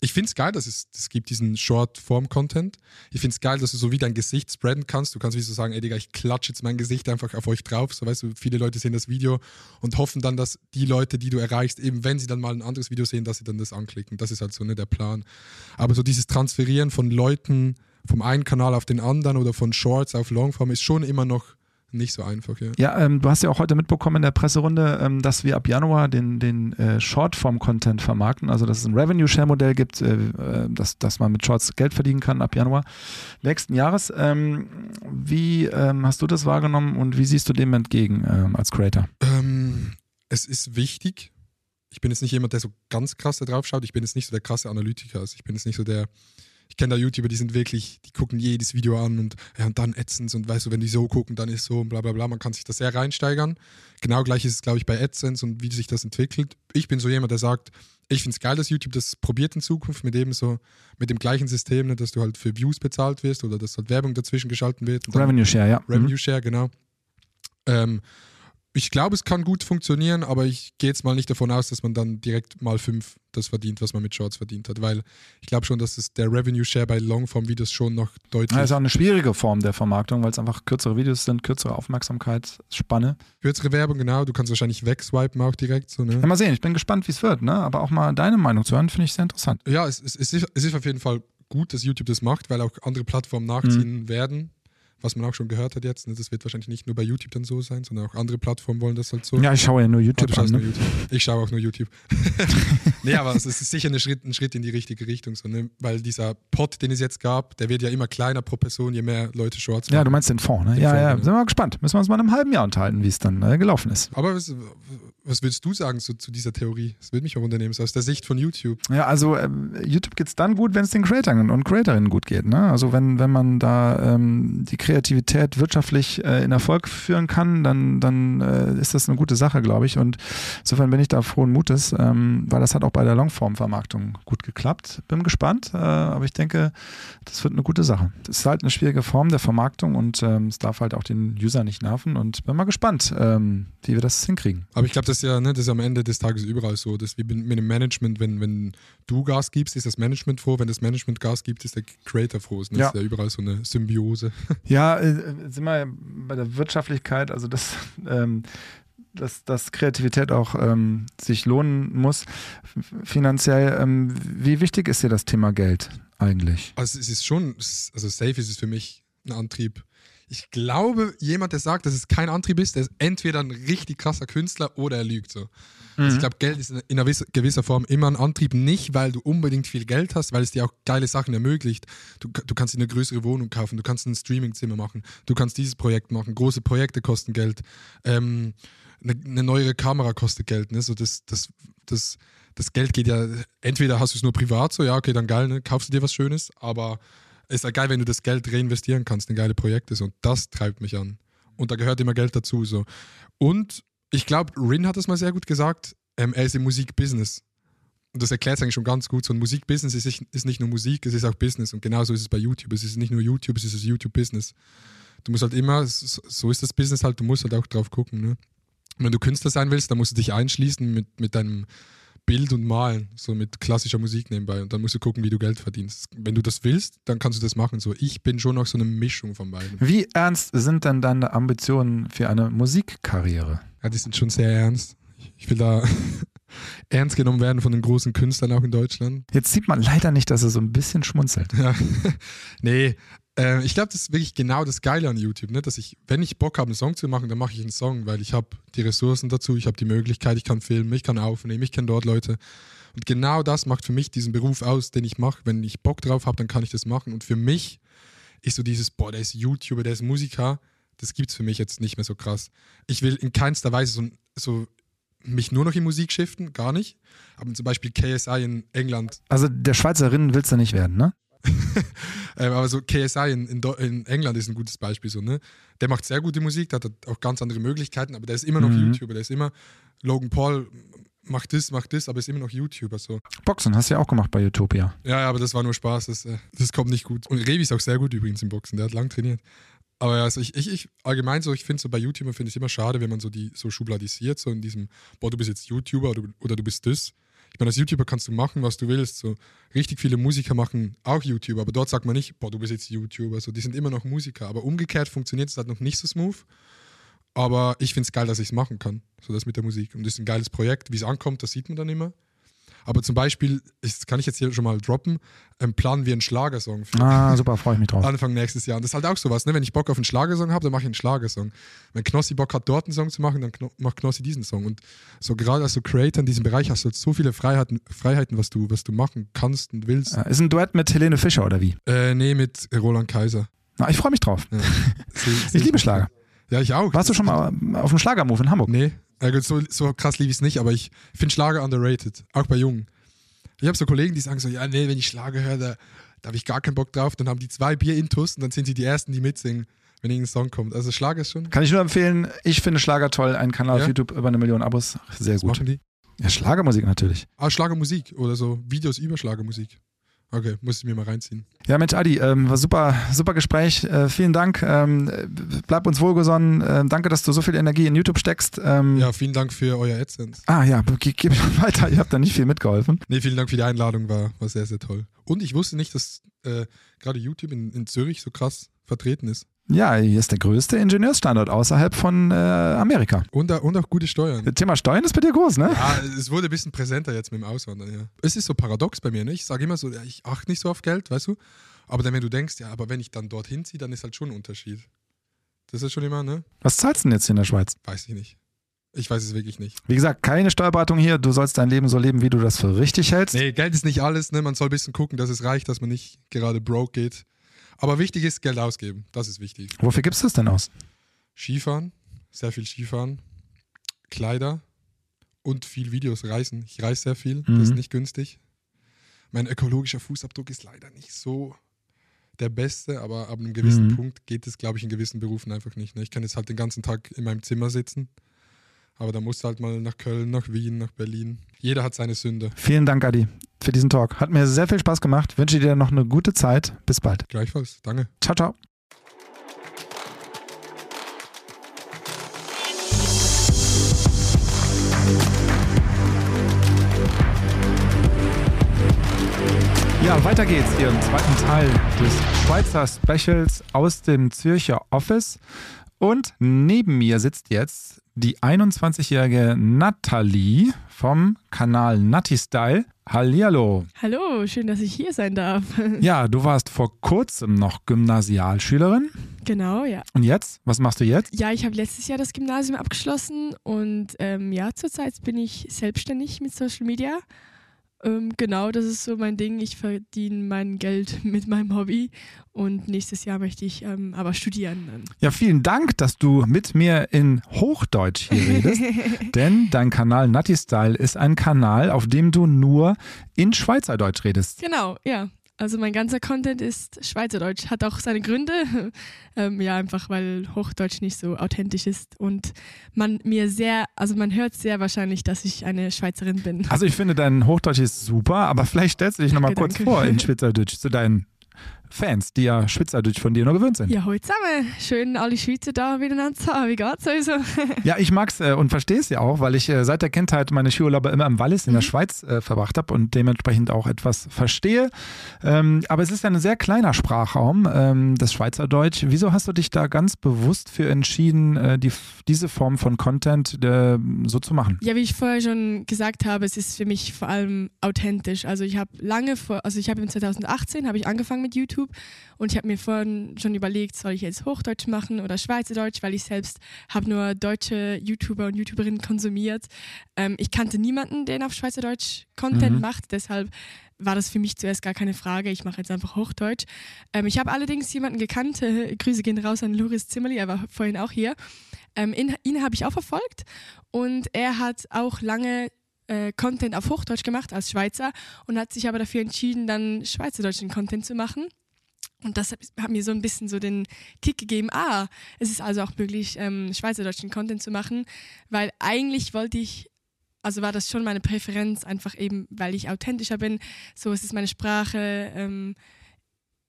Speaker 2: ich finde es geil, dass es, es gibt diesen Short-Form-Content. Ich finde es geil, dass du so wie dein Gesicht spreaden kannst. Du kannst wie so sagen, ey Digga, ich klatsche jetzt mein Gesicht einfach auf euch drauf. So weißt du, viele Leute sehen das Video und hoffen dann, dass die Leute, die du erreichst, eben wenn sie dann mal ein anderes Video sehen, dass sie dann das anklicken. Das ist halt so nicht der Plan. Aber so dieses Transferieren von Leuten vom einen Kanal auf den anderen oder von Shorts auf Longform ist schon immer noch nicht so einfach, ja.
Speaker 1: Ja, ähm, du hast ja auch heute mitbekommen in der Presserunde, ähm, dass wir ab Januar den, den äh, Shortform-Content vermarkten, also dass es ein Revenue-Share-Modell gibt, äh, äh, dass, dass man mit Shorts Geld verdienen kann ab Januar nächsten Jahres. Ähm, wie ähm, hast du das wahrgenommen und wie siehst du dem entgegen ähm, als Creator?
Speaker 2: Ähm, es ist wichtig. Ich bin jetzt nicht jemand, der so ganz krass da drauf schaut. Ich bin jetzt nicht so der krasse Analytiker. Also ich bin jetzt nicht so der, ich kenne da YouTuber, die sind wirklich, die gucken jedes Video an und, ja, und dann AdSense und weißt du, wenn die so gucken, dann ist so und bla bla bla. Man kann sich da sehr reinsteigern. Genau gleich ist es, glaube ich, bei AdSense und wie sich das entwickelt. Ich bin so jemand, der sagt, ich finde es geil, dass YouTube das probiert in Zukunft mit eben so, mit dem gleichen System, ne, dass du halt für Views bezahlt wirst oder dass halt Werbung dazwischen geschalten wird.
Speaker 1: Revenue Share, ja.
Speaker 2: Revenue Share, genau. Ähm, ich glaube, es kann gut funktionieren, aber ich gehe jetzt mal nicht davon aus, dass man dann direkt mal fünf das verdient, was man mit Shorts verdient hat, weil ich glaube schon, dass es der Revenue Share bei Longform-Videos schon noch deutlich.
Speaker 1: Das ist auch eine schwierige Form der Vermarktung, weil es einfach kürzere Videos sind, kürzere Aufmerksamkeitsspanne.
Speaker 2: Kürzere Werbung, genau. Du kannst wahrscheinlich wegswipen auch direkt. So, ne?
Speaker 1: Ja, mal sehen, ich bin gespannt, wie es wird, ne? aber auch mal deine Meinung zu hören, finde ich sehr interessant.
Speaker 2: Ja, es, es, es, ist, es ist auf jeden Fall gut, dass YouTube das macht, weil auch andere Plattformen nachziehen mhm. werden was man auch schon gehört hat jetzt. Ne? Das wird wahrscheinlich nicht nur bei YouTube dann so sein, sondern auch andere Plattformen wollen das halt so.
Speaker 1: Ja, ich schaue ja nur YouTube
Speaker 2: an.
Speaker 1: Ne?
Speaker 2: Nur YouTube. Ich schaue auch nur YouTube. nee, aber es ist sicher ein Schritt, ein Schritt in die richtige Richtung, so, ne? weil dieser Pot, den es jetzt gab, der wird ja immer kleiner pro Person, je mehr Leute Shorts
Speaker 1: machen. Ja, du meinst den Fonds, ne? Den ja, Fonds, ja, sind wir mal gespannt. Müssen wir uns mal in einem halben Jahr unterhalten, wie es dann äh, gelaufen ist.
Speaker 2: Aber was würdest du sagen zu, zu dieser Theorie? Das würde mich auch unternehmen, so aus der Sicht von YouTube.
Speaker 1: Ja, also ähm, YouTube geht es dann gut, wenn es den Creatoren und Creatorinnen gut geht. Ne? Also wenn, wenn man da ähm, die Kreativität wirtschaftlich äh, in Erfolg führen kann, dann, dann äh, ist das eine gute Sache, glaube ich. Und insofern bin ich da frohen Mutes, ähm, weil das hat auch bei der Longform-Vermarktung gut geklappt. Bin gespannt, äh, aber ich denke, das wird eine gute Sache. Das ist halt eine schwierige Form der Vermarktung und ähm, es darf halt auch den User nicht nerven und bin mal gespannt, ähm, wie wir das hinkriegen.
Speaker 2: Aber ich glaube, das ist ja, ne, das ist am Ende des Tages überall so. dass wie mit dem Management, wenn, wenn du Gas gibst, ist das Management froh, wenn das Management Gas gibt, ist der Creator froh. Ne? Das ja. ist ja überall so eine Symbiose.
Speaker 1: Ja, äh, sind wir bei der Wirtschaftlichkeit, also das, ähm, dass, dass Kreativität auch ähm, sich lohnen muss finanziell. Ähm, wie wichtig ist dir das Thema Geld eigentlich?
Speaker 2: Also es ist schon, also safe ist es für mich ein Antrieb, ich glaube, jemand, der sagt, dass es kein Antrieb ist, der ist entweder ein richtig krasser Künstler oder er lügt so. Mhm. Also ich glaube, Geld ist in einer gewisser Form immer ein Antrieb, nicht weil du unbedingt viel Geld hast, weil es dir auch geile Sachen ermöglicht. Du, du kannst dir eine größere Wohnung kaufen, du kannst ein Streamingzimmer machen, du kannst dieses Projekt machen, große Projekte kosten Geld, ähm, eine, eine neuere Kamera kostet Geld. Ne? So das, das, das, das Geld geht ja, entweder hast du es nur privat, so ja, okay, dann geil, ne? kaufst du dir was Schönes, aber ist ja geil, wenn du das Geld reinvestieren kannst in geile Projekte. Und das treibt mich an. Und da gehört immer Geld dazu. So. Und ich glaube, Rin hat es mal sehr gut gesagt, ähm, er ist im Musikbusiness. Und das erklärt es eigentlich schon ganz gut. So ein Musikbusiness ist, ist nicht nur Musik, es ist auch Business. Und genauso ist es bei YouTube. Es ist nicht nur YouTube, es ist das YouTube-Business. Du musst halt immer, so ist das Business halt, du musst halt auch drauf gucken. Ne? Wenn du Künstler sein willst, dann musst du dich einschließen mit, mit deinem Bild und Malen, so mit klassischer Musik nebenbei. Und dann musst du gucken, wie du Geld verdienst. Wenn du das willst, dann kannst du das machen. So, ich bin schon noch so eine Mischung von beiden.
Speaker 1: Wie ernst sind denn deine Ambitionen für eine Musikkarriere?
Speaker 2: Ja, die sind schon sehr ernst. Ich will da ernst genommen werden von den großen Künstlern auch in Deutschland.
Speaker 1: Jetzt sieht man leider nicht, dass er so ein bisschen schmunzelt.
Speaker 2: Ja. nee, äh, ich glaube, das ist wirklich genau das Geile an YouTube, ne? dass ich, wenn ich Bock habe, einen Song zu machen, dann mache ich einen Song, weil ich habe die Ressourcen dazu, ich habe die Möglichkeit, ich kann filmen, ich kann aufnehmen, ich kenne dort Leute. Und genau das macht für mich diesen Beruf aus, den ich mache. Wenn ich Bock drauf habe, dann kann ich das machen. Und für mich ist so dieses, boah, der ist YouTuber, der ist Musiker, das gibt es für mich jetzt nicht mehr so krass. Ich will in keinster Weise so, so mich nur noch in Musik shiften, gar nicht. Aber zum Beispiel KSI in England.
Speaker 1: Also der Schweizerin willst du nicht werden, ne?
Speaker 2: Ähm, aber so KSI in, in, in, England ist ein gutes Beispiel. So, ne? Der macht sehr gute Musik, der hat auch ganz andere Möglichkeiten, aber der ist immer noch mhm. YouTuber, der ist immer Logan Paul macht das, macht das, aber ist immer noch YouTuber. So.
Speaker 1: Boxen hast du ja auch gemacht bei Utopia.
Speaker 2: Ja, aber das war nur Spaß, das, äh, das kommt nicht gut. Und Revi ist auch sehr gut übrigens im Boxen, der hat lang trainiert. Aber ja, also ich, ich, ich allgemein so, ich finde so bei YouTuber finde ich immer schade, wenn man so die so schubladisiert, so in diesem, boah, du bist jetzt YouTuber oder, oder du bist das. Ich meine, als YouTuber kannst du machen, was du willst. So richtig viele Musiker machen auch YouTuber, aber dort sagt man nicht, boah, du bist jetzt YouTuber. So, die sind immer noch Musiker. Aber umgekehrt funktioniert es halt noch nicht so smooth. Aber ich finde es geil, dass ich es machen kann. So das mit der Musik. Und das ist ein geiles Projekt. Wie es ankommt, das sieht man dann immer. Aber zum Beispiel, das kann ich jetzt hier schon mal droppen, ähm, planen wir einen Schlagersong für
Speaker 1: Ah, super, freue ich mich drauf.
Speaker 2: Anfang nächstes Jahr. Und das ist halt auch sowas, ne? wenn ich Bock auf einen Schlagersong habe, dann mache ich einen Schlagersong. Wenn Knossi Bock hat, dort einen Song zu machen, dann kno macht Knossi diesen Song. Und so gerade als so Creator in diesem Bereich hast du halt so viele Freiheiten, Freiheiten was, du, was du machen kannst und willst.
Speaker 1: Äh, Ist ein Duett mit Helene Fischer oder wie?
Speaker 2: Äh, nee, mit Roland Kaiser.
Speaker 1: Na, ich freue mich drauf.
Speaker 2: Ja.
Speaker 1: Ich liebe Schlager.
Speaker 2: Ja, ich auch.
Speaker 1: Warst du schon mal auf dem Schlagermove in Hamburg?
Speaker 2: Nee, so, so krass liebe ich es nicht, aber ich finde Schlager underrated, auch bei Jungen. Ich habe so Kollegen, die sagen so, ja, nee, wenn ich Schlager höre, da, da habe ich gar keinen Bock drauf. Dann haben die zwei Bier intus und dann sind sie die Ersten, die mitsingen, wenn irgendein Song kommt. Also Schlager ist schon,
Speaker 1: Kann ich nur empfehlen. Ich finde Schlager toll. Ein Kanal auf
Speaker 2: Ja?
Speaker 1: YouTube über eine Million Abos. Sehr
Speaker 2: was
Speaker 1: gut.
Speaker 2: machen die?
Speaker 1: Ja, Schlagermusik natürlich.
Speaker 2: Ah, Schlagermusik oder so Videos über Schlagermusik. Okay, muss ich mir mal reinziehen.
Speaker 1: Ja, Mensch, Adi, ähm, war super, super Gespräch. Äh, vielen Dank. Ähm, äh, bleib uns wohlgesonnen. Ähm, danke, dass du so viel Energie in YouTube steckst. Ähm,
Speaker 2: Ja, vielen Dank für euer AdSense.
Speaker 1: Ah ja, ge mal weiter. Ihr habt da nicht viel mitgeholfen.
Speaker 2: Nee, vielen Dank für die Einladung, war, war sehr, sehr toll. Und ich wusste nicht, dass äh, gerade YouTube in, in Zürich so krass vertreten ist.
Speaker 1: Ja, hier ist der größte Ingenieursstandort außerhalb von äh, Amerika.
Speaker 2: Und, auch- und auch gute Steuern.
Speaker 1: Das Thema Steuern ist bei dir groß, ne?
Speaker 2: Ja, es wurde ein bisschen präsenter jetzt mit dem Auswandern, ja. Es ist so paradox bei mir, ne? Ich sage immer so, ich achte nicht so auf Geld, weißt du? Aber dann, wenn du denkst, ja, aber wenn ich dann dorthin ziehe, dann ist halt schon ein Unterschied. Das ist schon immer, ne?
Speaker 1: Was zahlst du denn jetzt hier in der Schweiz?
Speaker 2: Weiß ich nicht. Ich weiß es wirklich nicht.
Speaker 1: Wie gesagt, keine Steuerberatung hier. Du sollst dein Leben so leben, wie du das für richtig hältst.
Speaker 2: Nee, Geld ist nicht alles, ne? Man soll ein bisschen gucken, dass es reicht, dass man nicht gerade broke geht. Aber wichtig ist, Geld ausgeben. Das ist wichtig.
Speaker 1: Wofür gibst du es denn aus?
Speaker 2: Skifahren, sehr viel Skifahren, Kleider und viel Videos reisen. Ich reise sehr viel, das ist
Speaker 1: Mhm.
Speaker 2: nicht günstig. Mein ökologischer Fußabdruck ist leider nicht so der beste, aber ab einem gewissen
Speaker 1: Mhm.
Speaker 2: Punkt geht es, glaube ich, in gewissen Berufen einfach nicht. Ne? Ich kann jetzt halt den ganzen Tag in meinem Zimmer sitzen, aber da musst du halt mal nach Köln, nach Wien, nach Berlin. Jeder hat seine Sünde.
Speaker 1: Vielen Dank, Adi, für diesen Talk. Hat mir sehr viel Spaß gemacht. Wünsche dir noch eine gute Zeit. Bis bald.
Speaker 2: Gleichfalls, danke.
Speaker 1: Ciao, ciao. Ja, weiter geht's hier im zweiten Teil des Schweizer Specials aus dem Zürcher Office. Und neben mir sitzt jetzt die 21-jährige Nathalie vom Kanal Natti Style. Hallihallo.
Speaker 3: Hallo, schön, dass ich hier sein darf.
Speaker 1: Ja, du warst vor kurzem noch Gymnasialschülerin.
Speaker 3: genau, ja.
Speaker 1: Und jetzt? Was machst du jetzt?
Speaker 3: Ja, ich habe letztes Jahr das Gymnasium abgeschlossen und ähm, ja, zurzeit bin ich selbstständig mit Social Media. Ähm, genau, das ist so mein Ding. Ich verdiene mein Geld mit meinem Hobby und nächstes Jahr möchte ich ähm, aber studieren. Dann.
Speaker 1: Ja, vielen Dank, dass du mit mir in Hochdeutsch hier redest. denn dein Kanal Nutty Style ist ein Kanal, auf dem du nur in Schweizerdeutsch redest.
Speaker 3: Genau, ja. Also mein ganzer Content ist Schweizerdeutsch. Hat auch seine Gründe. ähm, ja, einfach weil Hochdeutsch nicht so authentisch ist und man mir sehr, also man hört sehr wahrscheinlich, dass ich eine Schweizerin bin.
Speaker 1: Also ich finde, dein Hochdeutsch ist super, aber vielleicht stellst du dich nochmal kurz vor in Schweizerdeutsch zu deinen Fans, die ja Schweizerdeutsch von dir nur gewöhnt sind.
Speaker 3: Ja, heute zusammen. Schön, alle Schweizer da miteinander zu haben. Wie geht's also?
Speaker 1: Ja, ich mag's äh, und verstehe es ja auch, weil ich äh, seit der Kindheit meine Skiurlaube immer im Wallis in der
Speaker 3: Mhm.
Speaker 1: Schweiz äh, verbracht habe und dementsprechend auch etwas verstehe. Ähm, aber es ist ja ein sehr kleiner Sprachraum, ähm, das Schweizerdeutsch. Wieso hast du dich da ganz bewusst für entschieden, äh, die, diese Form von Content äh, so zu machen?
Speaker 3: Ja, wie ich vorher schon gesagt habe, es ist für mich vor allem authentisch. Also ich habe lange vor, also ich habe im 2018 habe ich angefangen mit YouTube und ich habe mir vorhin schon überlegt, soll ich jetzt Hochdeutsch machen oder Schweizerdeutsch, weil ich selbst habe nur deutsche YouTuber und YouTuberinnen konsumiert. Ähm, ich kannte niemanden, der auf Schweizerdeutsch Content
Speaker 1: Mhm.
Speaker 3: macht, deshalb war das für mich zuerst gar keine Frage. Ich mache jetzt einfach Hochdeutsch. Ähm, ich habe allerdings jemanden gekannt, äh, Grüße gehen raus an Loris Zimmerli, er war vorhin auch hier. Ähm, ihn, ihn habe ich auch verfolgt und er hat auch lange äh, Content auf Hochdeutsch gemacht als Schweizer und hat sich aber dafür entschieden, dann schweizerdeutschen Content zu machen. Und das hat, mir so ein bisschen so den Kick gegeben, ah, es ist also auch möglich, ähm, schweizerdeutschen Content zu machen, weil eigentlich wollte ich, also war das schon meine Präferenz, einfach eben, weil ich authentischer bin, so es ist meine Sprache, ähm,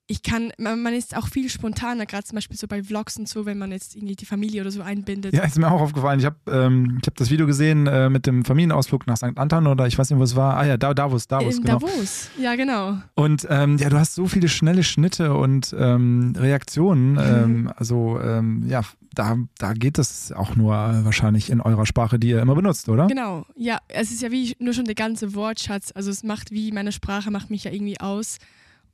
Speaker 3: ich kann, man, man ist auch viel spontaner, gerade zum Beispiel so bei Vlogs und so, wenn man jetzt irgendwie die Familie oder so einbindet.
Speaker 1: Ja, ist mir auch aufgefallen. Ich habe ähm, hab das Video gesehen äh, mit dem Familienausflug nach St. Anton oder ich weiß nicht, wo es war. Ah ja, da, Davos, Davos,
Speaker 3: In
Speaker 1: genau.
Speaker 3: Davos, ja genau.
Speaker 1: Und ähm, ja, du hast so viele schnelle Schnitte und ähm, Reaktionen. Ähm, also ähm, ja, da, da geht es auch nur äh, wahrscheinlich in eurer Sprache, die ihr immer benutzt, oder?
Speaker 3: Genau, ja, es ist ja wie nur schon der ganze Wortschatz. Also es macht wie meine Sprache macht mich ja irgendwie aus.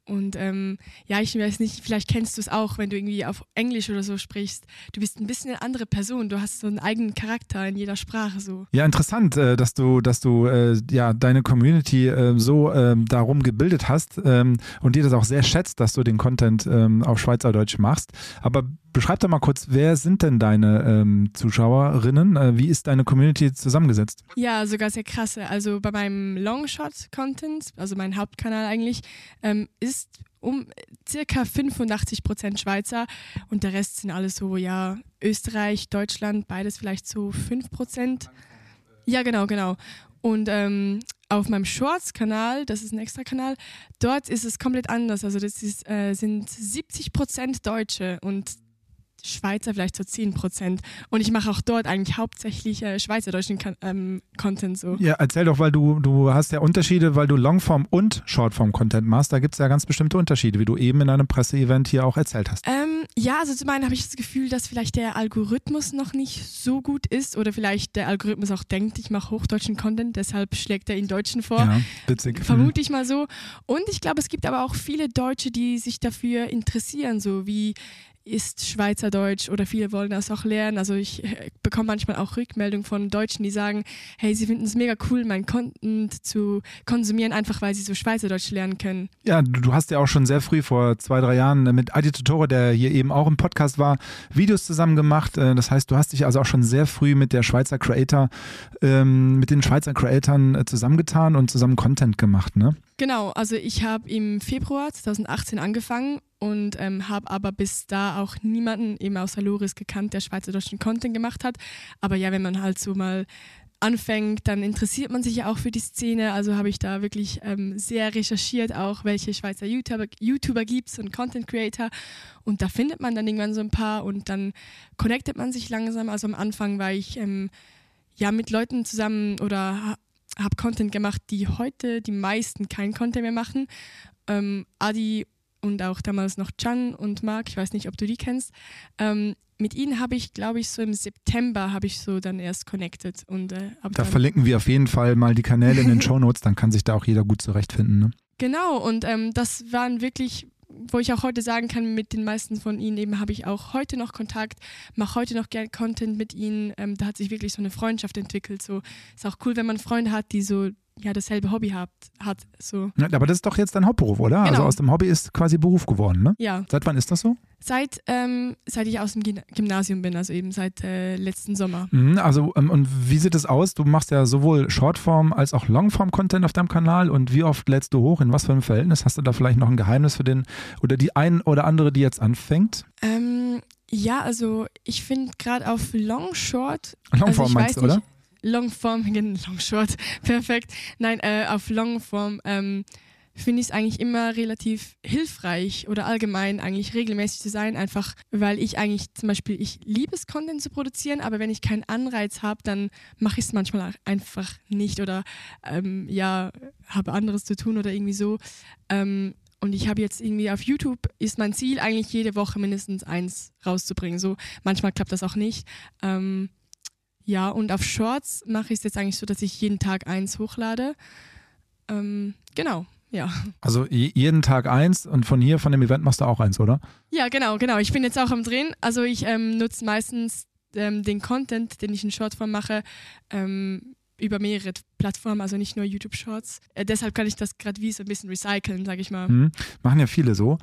Speaker 3: Und ähm, ja, ich weiß nicht, vielleicht kennst du es auch, wenn du irgendwie auf Englisch oder so sprichst. Du bist ein bisschen eine andere Person. Du hast so einen eigenen Charakter in jeder Sprache so.
Speaker 1: Ja, interessant, äh, dass du, dass du äh, ja deine Community äh, so ähm, darum gebildet hast ähm, und dir das auch sehr schätzt, dass du den Content ähm, auf Schweizerdeutsch machst. Aber beschreib doch mal kurz, wer sind denn deine ähm, Zuschauerinnen? Äh, wie ist deine Community zusammengesetzt?
Speaker 3: Ja, sogar sehr krasse. Also bei meinem Longshot-Content, also mein Hauptkanal eigentlich, ähm, ist um circa 85% Schweizer und der Rest sind alles so, ja, Österreich, Deutschland, beides vielleicht so 5%. Ja, genau, genau. Und ähm, auf meinem Shorts-Kanal, das ist ein extra Kanal, dort ist es komplett anders. Also das ist, äh, sind 70% Deutsche und Schweizer vielleicht so 10 Prozent. Und ich mache auch dort eigentlich hauptsächlich äh, schweizerdeutschen ähm, Content so.
Speaker 1: Ja, erzähl doch, weil du, du hast ja Unterschiede, weil du Longform und Shortform-Content machst. Da gibt es ja ganz bestimmte Unterschiede, wie du eben in einem Presseevent hier auch erzählt hast.
Speaker 3: Ähm, ja, also zum einen habe ich das Gefühl, dass vielleicht der Algorithmus noch nicht so gut ist oder vielleicht der Algorithmus auch denkt, ich mache hochdeutschen Content, deshalb schlägt er ihn Deutschen vor.
Speaker 1: Ja, witzig.
Speaker 3: Vermute ich mal so. Und ich glaube, es gibt aber auch viele Deutsche, die sich dafür interessieren, so wie ist Schweizerdeutsch oder viele wollen das auch lernen. Also ich äh, bekomme manchmal auch Rückmeldungen von Deutschen, die sagen, hey, sie finden es mega cool, mein Content zu konsumieren, einfach weil sie so Schweizerdeutsch lernen können.
Speaker 1: Ja, du, hast ja auch schon sehr früh, vor zwei, drei Jahren, äh, mit Adi Totore, der hier eben auch im Podcast war, Videos zusammen gemacht. Äh, Das heißt, du hast dich also auch schon sehr früh mit der Schweizer Creator, ähm, mit den Schweizer Creatoren zusammengetan und zusammen Content gemacht, ne?
Speaker 3: Genau, also ich habe im Februar 2018 angefangen und ähm, habe aber bis da auch niemanden eben außer Loris gekannt, der schweizerdeutschen Content gemacht hat. Aber ja, wenn man halt so mal anfängt, dann interessiert man sich ja auch für die Szene. Also habe ich da wirklich ähm, sehr recherchiert, auch welche Schweizer YouTuber, YouTuber gibt es und Content Creator. Und da findet man dann irgendwann so ein paar und dann connectet man sich langsam. Also am Anfang war ich ähm, ja mit Leuten zusammen oder ha habe Content gemacht, die heute die meisten kein Content mehr machen. Ähm, Adi und auch damals noch Can und Marc, ich weiß nicht, ob du die kennst. Ähm, mit ihnen habe ich, glaube ich, so im September habe ich so dann erst connected und äh,
Speaker 1: Da verlinken wir auf jeden Fall mal die Kanäle in den Shownotes, dann kann sich da auch jeder gut zurechtfinden, ne?
Speaker 3: Genau, und ähm, das waren wirklich, wo ich auch heute sagen kann, mit den meisten von ihnen eben habe ich auch heute noch Kontakt, mache heute noch gerne Content mit ihnen. Ähm, da hat sich wirklich so eine Freundschaft entwickelt. So ist auch cool, wenn man Freunde hat, die so ja dasselbe Hobby hat. hat so.
Speaker 1: Aber das ist doch jetzt dein Hauptberuf, oder? Also
Speaker 3: Genau.
Speaker 1: aus dem Hobby ist quasi Beruf geworden, ne?
Speaker 3: Ja,
Speaker 1: Seit wann ist das so?
Speaker 3: seit, ähm, seit ich aus dem Gym- Gymnasium bin, also eben seit äh, letzten Sommer.
Speaker 1: Mhm, Also, ähm, und wie sieht es aus? Du machst ja sowohl Shortform als auch Longform-Content auf deinem Kanal und wie oft lädst du hoch? In was für einem Verhältnis? Hast du da vielleicht noch ein Geheimnis für den oder die ein oder andere, die jetzt anfängt?
Speaker 3: Ähm, ja, also ich finde gerade auf Long Short
Speaker 1: Longform
Speaker 3: also
Speaker 1: meinst du, oder?
Speaker 3: nicht, Longform, genau, Long Short, perfekt. Nein, äh, auf Longform ähm, finde ich es eigentlich immer relativ hilfreich oder allgemein eigentlich regelmäßig zu sein, einfach weil ich eigentlich zum Beispiel, ich liebe es, Content zu produzieren, aber wenn ich keinen Anreiz habe, dann mache ich es manchmal einfach nicht oder ähm, ja, habe anderes zu tun oder irgendwie so. Ähm, und ich habe jetzt irgendwie auf YouTube ist mein Ziel eigentlich jede Woche mindestens eins rauszubringen. So manchmal klappt das auch nicht. Ähm, ja, und auf Shorts mache ich es jetzt eigentlich so, dass ich jeden Tag eins hochlade. Ähm, genau, ja.
Speaker 1: Also je- jeden Tag eins und von hier, von dem Event machst du auch eins, oder?
Speaker 3: Ja, genau, genau. Ich bin jetzt auch am Drehen. Also ich ähm, nutze meistens ähm, den Content, den ich in Shortform mache, ähm, über mehrere Plattformen, also nicht nur YouTube Shorts. Äh, deshalb kann ich das gerade wie so ein bisschen recyceln, sage ich mal.
Speaker 1: Mhm. Machen ja viele so.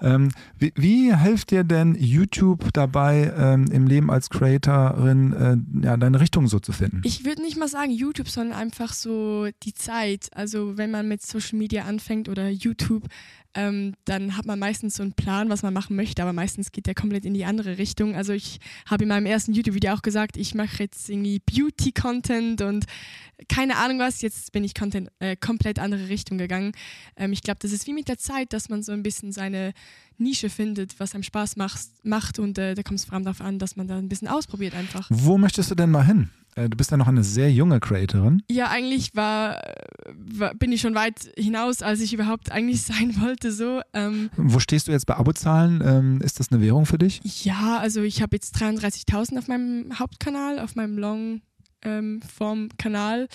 Speaker 1: Ähm, wie, wie hilft dir denn YouTube dabei, ähm, im Leben als Creatorin äh, ja, deine Richtung so zu finden?
Speaker 3: Ich würde nicht mal sagen YouTube, sondern einfach so die Zeit. Also wenn man mit Social Media anfängt oder YouTube, ähm, dann hat man meistens so einen Plan, was man machen möchte, aber meistens geht der komplett in die andere Richtung. Also ich habe in meinem ersten YouTube-Video auch gesagt, ich mache jetzt irgendwie Beauty-Content und keine Ahnung was. Jetzt bin ich Content äh, komplett andere Richtung gegangen. Ähm, ich glaube, das ist wie mit der Zeit, dass man so ein bisschen seine Nische findet, was einem Spaß macht, macht und äh, da kommt es vor allem darauf an, dass man da ein bisschen ausprobiert einfach.
Speaker 1: Wo möchtest du denn mal hin? Äh, du bist ja noch eine sehr junge Creatorin.
Speaker 3: Ja, eigentlich war, war, bin ich schon weit hinaus, als ich überhaupt eigentlich sein wollte. So. Ähm,
Speaker 1: Wo stehst du jetzt bei Abozahlen? Ähm, ist das eine Währung für dich?
Speaker 3: Ja, also ich habe jetzt 33.000 auf meinem Hauptkanal, auf meinem Long-Form-Kanal. Ähm,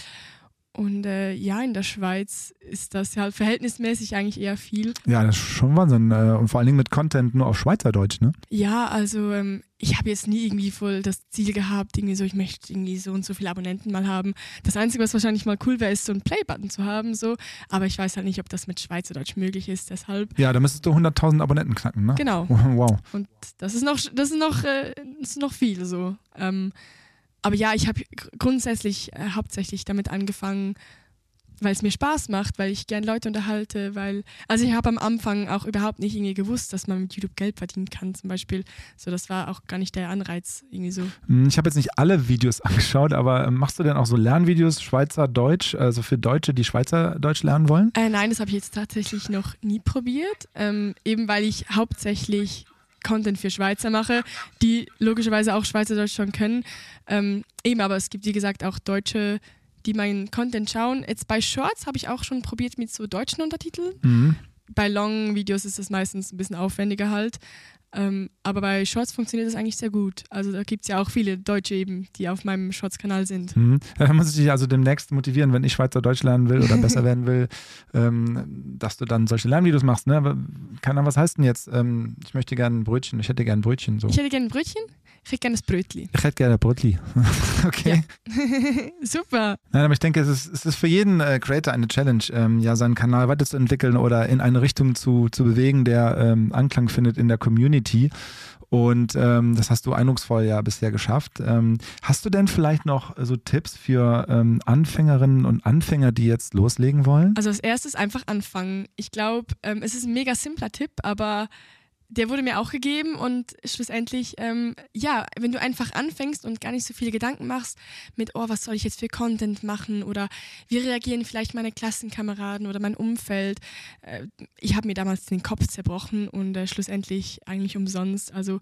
Speaker 3: und äh, ja, in der Schweiz ist das ja verhältnismäßig eigentlich eher viel.
Speaker 1: Ja, das ist schon Wahnsinn. Äh, und vor allen Dingen mit Content nur auf Schweizerdeutsch, ne?
Speaker 3: Ja, also ähm, ich habe jetzt nie irgendwie voll das Ziel gehabt, irgendwie so, ich möchte irgendwie so und so viele Abonnenten mal haben. Das Einzige, was wahrscheinlich mal cool wäre, ist so einen Play-Button zu haben, so. Aber ich weiß halt nicht, ob das mit Schweizerdeutsch möglich ist, deshalb.
Speaker 1: Ja, da müsstest du 100.000 Abonnenten knacken, ne?
Speaker 3: Genau.
Speaker 1: Wow.
Speaker 3: Und das ist noch, das ist noch, äh, ist noch viel, so. Ähm, aber ja, ich habe grundsätzlich äh, hauptsächlich damit angefangen, weil es mir Spaß macht, weil ich gern Leute unterhalte, weil, also ich habe am Anfang auch überhaupt nicht irgendwie gewusst, dass man mit YouTube Geld verdienen kann, zum Beispiel. So, das war auch gar nicht der Anreiz, irgendwie so.
Speaker 1: Hm, ich habe jetzt nicht alle Videos angeschaut, aber ähm, machst du denn auch so Lernvideos Schweizer Deutsch, also für Deutsche, die Schweizer Deutsch lernen wollen?
Speaker 3: Äh, nein, das habe ich jetzt tatsächlich noch nie probiert, ähm, eben weil ich hauptsächlich Content für Schweizer mache, die logischerweise auch Schweizerdeutsch schon können. Ähm, eben, aber es gibt, wie gesagt, auch Deutsche, die meinen Content schauen. Jetzt bei Shorts habe ich auch schon probiert mit so deutschen Untertiteln. Mhm. Bei Long-Videos ist es meistens ein bisschen aufwendiger halt. Ähm, aber bei Shorts funktioniert das eigentlich sehr gut. Also da gibt es ja auch viele Deutsche eben, die auf meinem Shorts-Kanal sind.
Speaker 1: Mhm. Da muss ich dich also demnächst motivieren, wenn ich Schweizer Deutsch lernen will oder besser werden will, ähm, dass du dann solche Lernvideos machst. Ne? Aber, keine Ahnung, was heißt denn jetzt? Ähm, ich möchte gerne ein Brötchen, ich hätte gerne ein Brötchen. So.
Speaker 3: Ich hätte gerne ein Brötchen? Ich hätte gerne das Brötli.
Speaker 1: Ich hätte gerne ein Brötli. okay.
Speaker 3: Super.
Speaker 1: Nein, aber ich denke, es ist, es ist für jeden äh, Creator eine Challenge, ähm, ja, seinen Kanal weiterzuentwickeln oder in eine Richtung zu, zu bewegen, der ähm, Anklang findet in der Community. Und ähm, das hast du eindrucksvoll ja bisher geschafft. Ähm, hast du denn vielleicht noch so Tipps für ähm, Anfängerinnen und Anfänger, die jetzt loslegen wollen?
Speaker 3: Also als erstes einfach anfangen. Ich glaube, ähm, es ist ein mega simpler Tipp, aber der wurde mir auch gegeben und schlussendlich, ähm, ja, wenn du einfach anfängst und gar nicht so viele Gedanken machst mit, oh, was soll ich jetzt für Content machen oder wie reagieren vielleicht meine Klassenkameraden oder mein Umfeld. Äh, ich habe mir damals den Kopf zerbrochen und äh, schlussendlich eigentlich umsonst. Also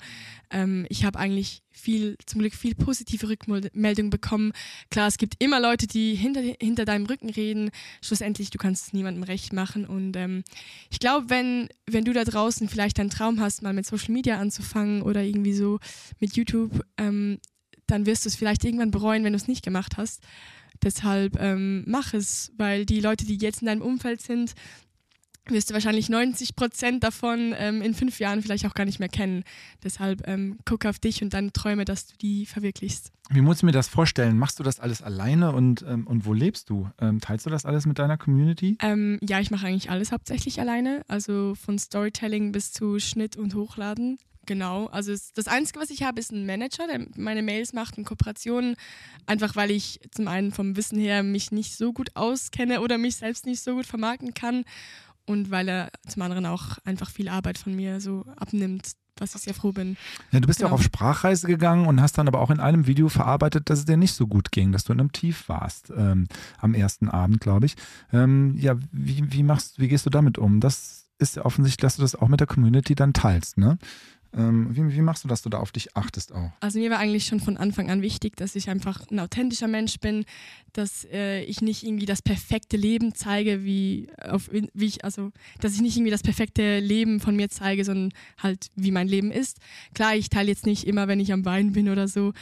Speaker 3: ähm, ich habe eigentlich viel, zum Glück viel positive Rückmeldungen bekommen. Klar, es gibt immer Leute, die hinter, hinter deinem Rücken reden. Schlussendlich, du kannst es niemandem recht machen. Und ähm, ich glaube, wenn, wenn du da draußen vielleicht einen Traum hast, mal mit Social Media anzufangen oder irgendwie so mit YouTube, ähm, dann wirst du es vielleicht irgendwann bereuen, wenn du es nicht gemacht hast. Deshalb ähm, mach es, weil die Leute, die jetzt in deinem Umfeld sind, wirst du wahrscheinlich 90 Prozent davon ähm, in fünf Jahren vielleicht auch gar nicht mehr kennen. Deshalb ähm, guck auf dich und deine Träume, dass du die verwirklichst.
Speaker 1: Wie muss ich mir das vorstellen? Machst du das alles alleine und, ähm, und wo lebst du? Ähm, teilst du das alles mit deiner Community?
Speaker 3: Ähm, ja, ich mache eigentlich alles hauptsächlich alleine. Also von Storytelling bis zu Schnitt und Hochladen. Genau, also das Einzige, was ich habe, ist ein Manager, der meine Mails macht und Kooperationen, einfach weil ich zum einen vom Wissen her mich nicht so gut auskenne oder mich selbst nicht so gut vermarkten kann und weil er zum anderen auch einfach viel Arbeit von mir so abnimmt, was ich sehr froh bin.
Speaker 1: Ja, du bist genau. ja auch auf Sprachreise gegangen und hast dann aber auch in einem Video verarbeitet, dass es dir nicht so gut ging, dass du in einem Tief warst ähm, am ersten Abend, glaube ich. Ähm, ja, wie, wie machst, wie gehst du damit um? Das ist ja offensichtlich, dass du das auch mit der Community dann teilst, ne? Ähm, wie, wie, machst du, dass du da auf dich achtest auch?
Speaker 3: Also mir war eigentlich schon von Anfang an wichtig, dass ich einfach ein authentischer Mensch bin, dass äh, ich nicht irgendwie das perfekte Leben zeige, wie, auf, wie ich, also dass ich nicht irgendwie das perfekte Leben von mir zeige, sondern halt wie mein Leben ist. Klar, ich teile jetzt nicht immer, wenn ich am Wein bin oder so,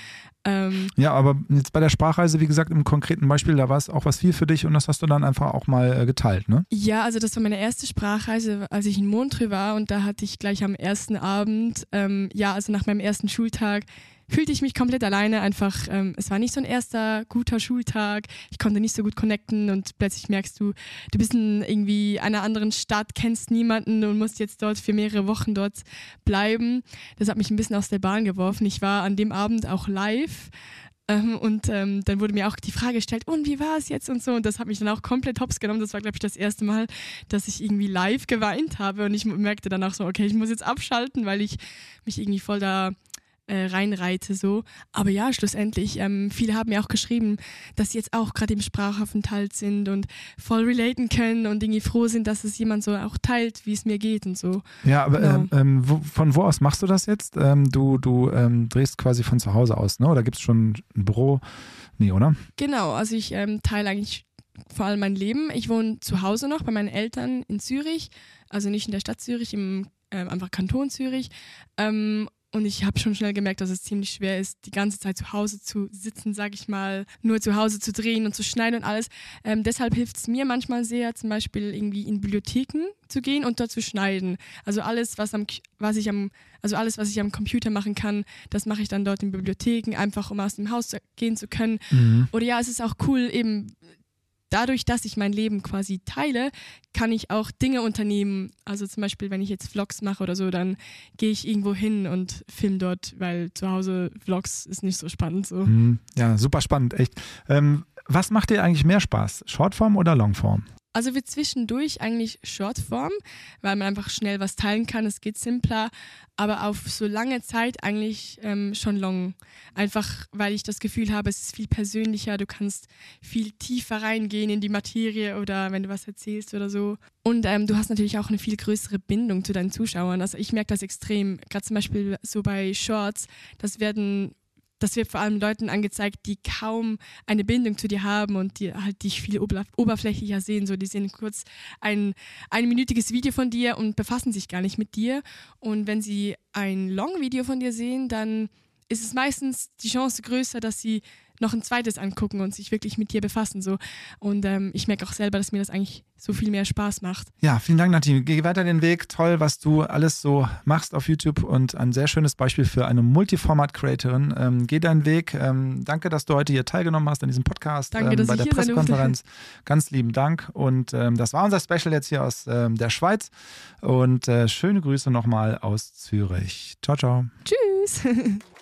Speaker 1: ähm, ja, aber jetzt bei der Sprachreise, wie gesagt, im konkreten Beispiel, da war es auch was viel für dich und das hast du dann einfach auch mal äh, geteilt, ne?
Speaker 3: Ja, also das war meine erste Sprachreise, als ich in Montreux war und da hatte ich gleich am ersten Abend, ähm, ja, also nach meinem ersten Schultag, fühlte ich mich komplett alleine. Einfach, ähm, es war nicht so ein erster guter Schultag. Ich konnte nicht so gut connecten und plötzlich merkst du, du bist in irgendwie einer anderen Stadt, kennst niemanden und musst jetzt dort für mehrere Wochen dort bleiben. Das hat mich ein bisschen aus der Bahn geworfen. Ich war an dem Abend auch live Ähm, und ähm, dann wurde mir auch die Frage gestellt, und wie war es jetzt und so. Und das hat mich dann auch komplett hops genommen. Das war, glaube ich, das erste Mal, dass ich irgendwie live geweint habe. Und ich merkte dann auch so, okay, ich muss jetzt abschalten, weil ich mich irgendwie voll da äh, reinreite so. Aber ja, schlussendlich, ähm, viele haben mir auch geschrieben, dass sie jetzt auch gerade im Sprachaufenthalt sind und voll relaten können und irgendwie froh sind, dass es jemand so auch teilt, wie es mir geht und so.
Speaker 1: Ja, aber genau. ähm, ähm wo, von wo aus machst du das jetzt? Ähm, du du ähm, drehst quasi von zu Hause aus, ne? Oder gibt es schon ein Büro? Nee, oder?
Speaker 3: Genau, also ich teile eigentlich vor allem mein Leben. Ich wohne zu Hause noch bei meinen Eltern in Zürich, also nicht in der Stadt Zürich, im äh, einfach Kanton Zürich. Ähm, und ich habe schon schnell gemerkt, dass es ziemlich schwer ist, die ganze Zeit zu Hause zu sitzen, sage ich mal, nur zu Hause zu drehen und zu schneiden und alles. Ähm, deshalb hilft es mir manchmal sehr, zum Beispiel irgendwie in Bibliotheken zu gehen und dort zu schneiden. Also alles, was am, was ich am, also alles, was ich am Computer machen kann, das mache ich dann dort in Bibliotheken, einfach um aus dem Haus gehen zu können. Mhm. Oder ja, es ist auch cool, eben dadurch, dass ich mein Leben quasi teile, kann ich auch Dinge unternehmen. Also zum Beispiel, wenn ich jetzt Vlogs mache oder so, dann gehe ich irgendwo hin und film dort, weil zu Hause Vlogs ist nicht so spannend. So.
Speaker 1: Mhm. Ja, super spannend, echt. Ähm, was macht dir eigentlich mehr Spaß? Shortform oder Longform?
Speaker 3: Also wir zwischendurch eigentlich Shortform, weil man einfach schnell was teilen kann, es geht simpler, aber auf so lange Zeit eigentlich ähm, schon Long. Einfach weil ich das Gefühl habe, es ist viel persönlicher, du kannst viel tiefer reingehen in die Materie oder wenn du was erzählst oder so. Und ähm, du hast natürlich auch eine viel größere Bindung zu deinen Zuschauern. Also ich merke das extrem, gerade zum Beispiel so bei Shorts, das werden das wird vor allem Leuten angezeigt, die kaum eine Bindung zu dir haben und die halt dich viel oberflächlicher sehen. So, die sehen kurz ein einminütiges Video von dir und befassen sich gar nicht mit dir. Und wenn sie ein Long-Video von dir sehen, dann ist es meistens die Chance größer, dass sie noch ein zweites angucken und sich wirklich mit dir befassen. So. Und ähm, ich merke auch selber, dass mir das eigentlich so viel mehr Spaß macht.
Speaker 1: Ja, vielen Dank, Nadine. Geh weiter den Weg. Toll, was du alles so machst auf YouTube und ein sehr schönes Beispiel für eine Multiformat-Creatorin. Ähm, geh deinen Weg. Ähm, danke, dass du heute hier teilgenommen hast an diesem Podcast
Speaker 3: danke, ähm,
Speaker 1: bei der Pressekonferenz. Ganz lieben Dank. Und ähm, das war unser Special jetzt hier aus ähm, der Schweiz. Und äh, schöne Grüße nochmal aus Zürich. Ciao, ciao.
Speaker 3: Tschüss.